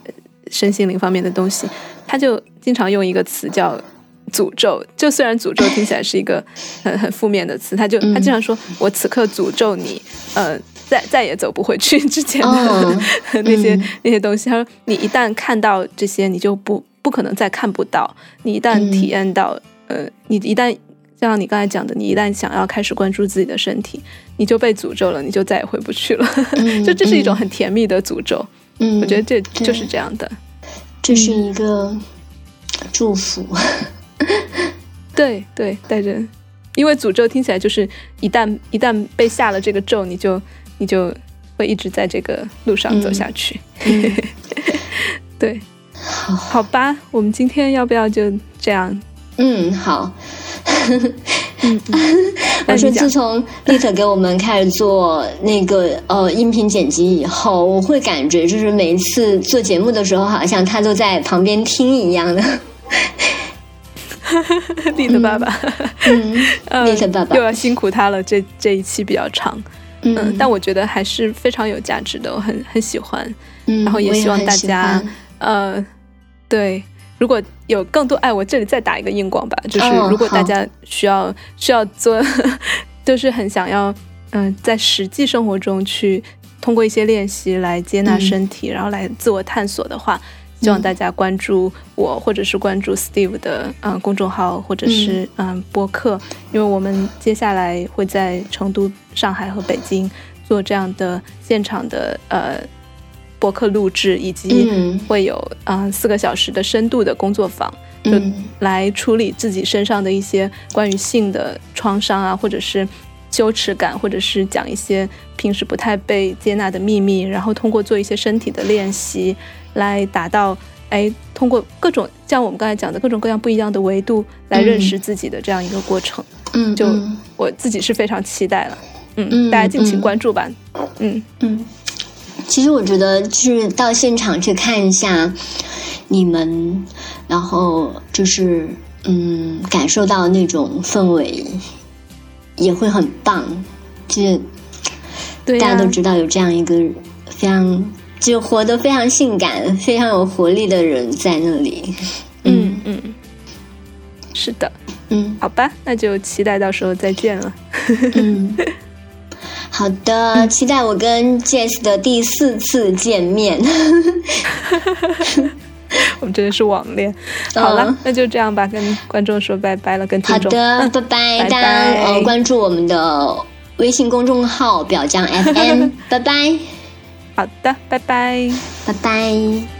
身心灵方面的东西。他就经常用一个词叫。诅咒，就虽然诅咒听起来是一个很很负面的词，他就他经常说：“我此刻诅咒你，呃，再再也走不回去之前的 那些那些东西。”他说：“你一旦看到这些，你就不不可能再看不到。你一旦体验到，呃，你一旦像你刚才讲的，你一旦想要开始关注自己的身体，你就被诅咒了，你就再也回不去了。就这是一种很甜蜜的诅咒。嗯，我觉得这就是这样的，这是一个祝福。”对对，带着，因为诅咒听起来就是一旦一旦被下了这个咒，你就你就会一直在这个路上走下去。对，好，好吧，我们今天要不要就这样？嗯，好。我说，自从丽特给我们开始做那个呃音频剪辑以后，我会感觉就是每一次做节目的时候，好像他都在旁边听一样的。丽特爸爸，丽特爸爸又要辛苦他了。这这一期比较长，嗯，但我觉得还是非常有价值的，我很很喜欢。然后也希望大家，呃，对，如果有更多爱，我这里再打一个硬广吧。就是如果大家需要需要做，就是很想要，嗯，在实际生活中去通过一些练习来接纳身体，然后来自我探索的话。希望大家关注我，或者是关注 Steve 的嗯公众号，或者是嗯。播客，因为我们接下来会在成都、上海和北京做这样的现场的呃播客录制，以及会有嗯四个小时的深度的工作坊，就来处理自己身上的一些关于性的创伤啊，或者是羞耻感，或者是讲一些平时不太被接纳的秘密，然后通过做一些身体的练习。来达到，哎，通过各种像我们刚才讲的各种各样不一样的维度来认识自己的这样一个过程，嗯，就我自己是非常期待了，嗯，嗯大家敬请关注吧，嗯嗯。其实我觉得就是到现场去看一下你们，然后就是嗯，感受到那种氛围也会很棒，就是大家都知道有这样一个非常。就活得非常性感、非常有活力的人在那里。嗯嗯，是的，嗯，好吧，那就期待到时候再见了。嗯，好的，期待我跟 Jess 的第四次见面。我们真的是网恋。好了，那就这样吧，跟观众说拜拜了，跟听众。好的，拜拜，大家呃关注我们的微信公众号“表酱 FM”，拜拜。好的，拜拜，拜拜。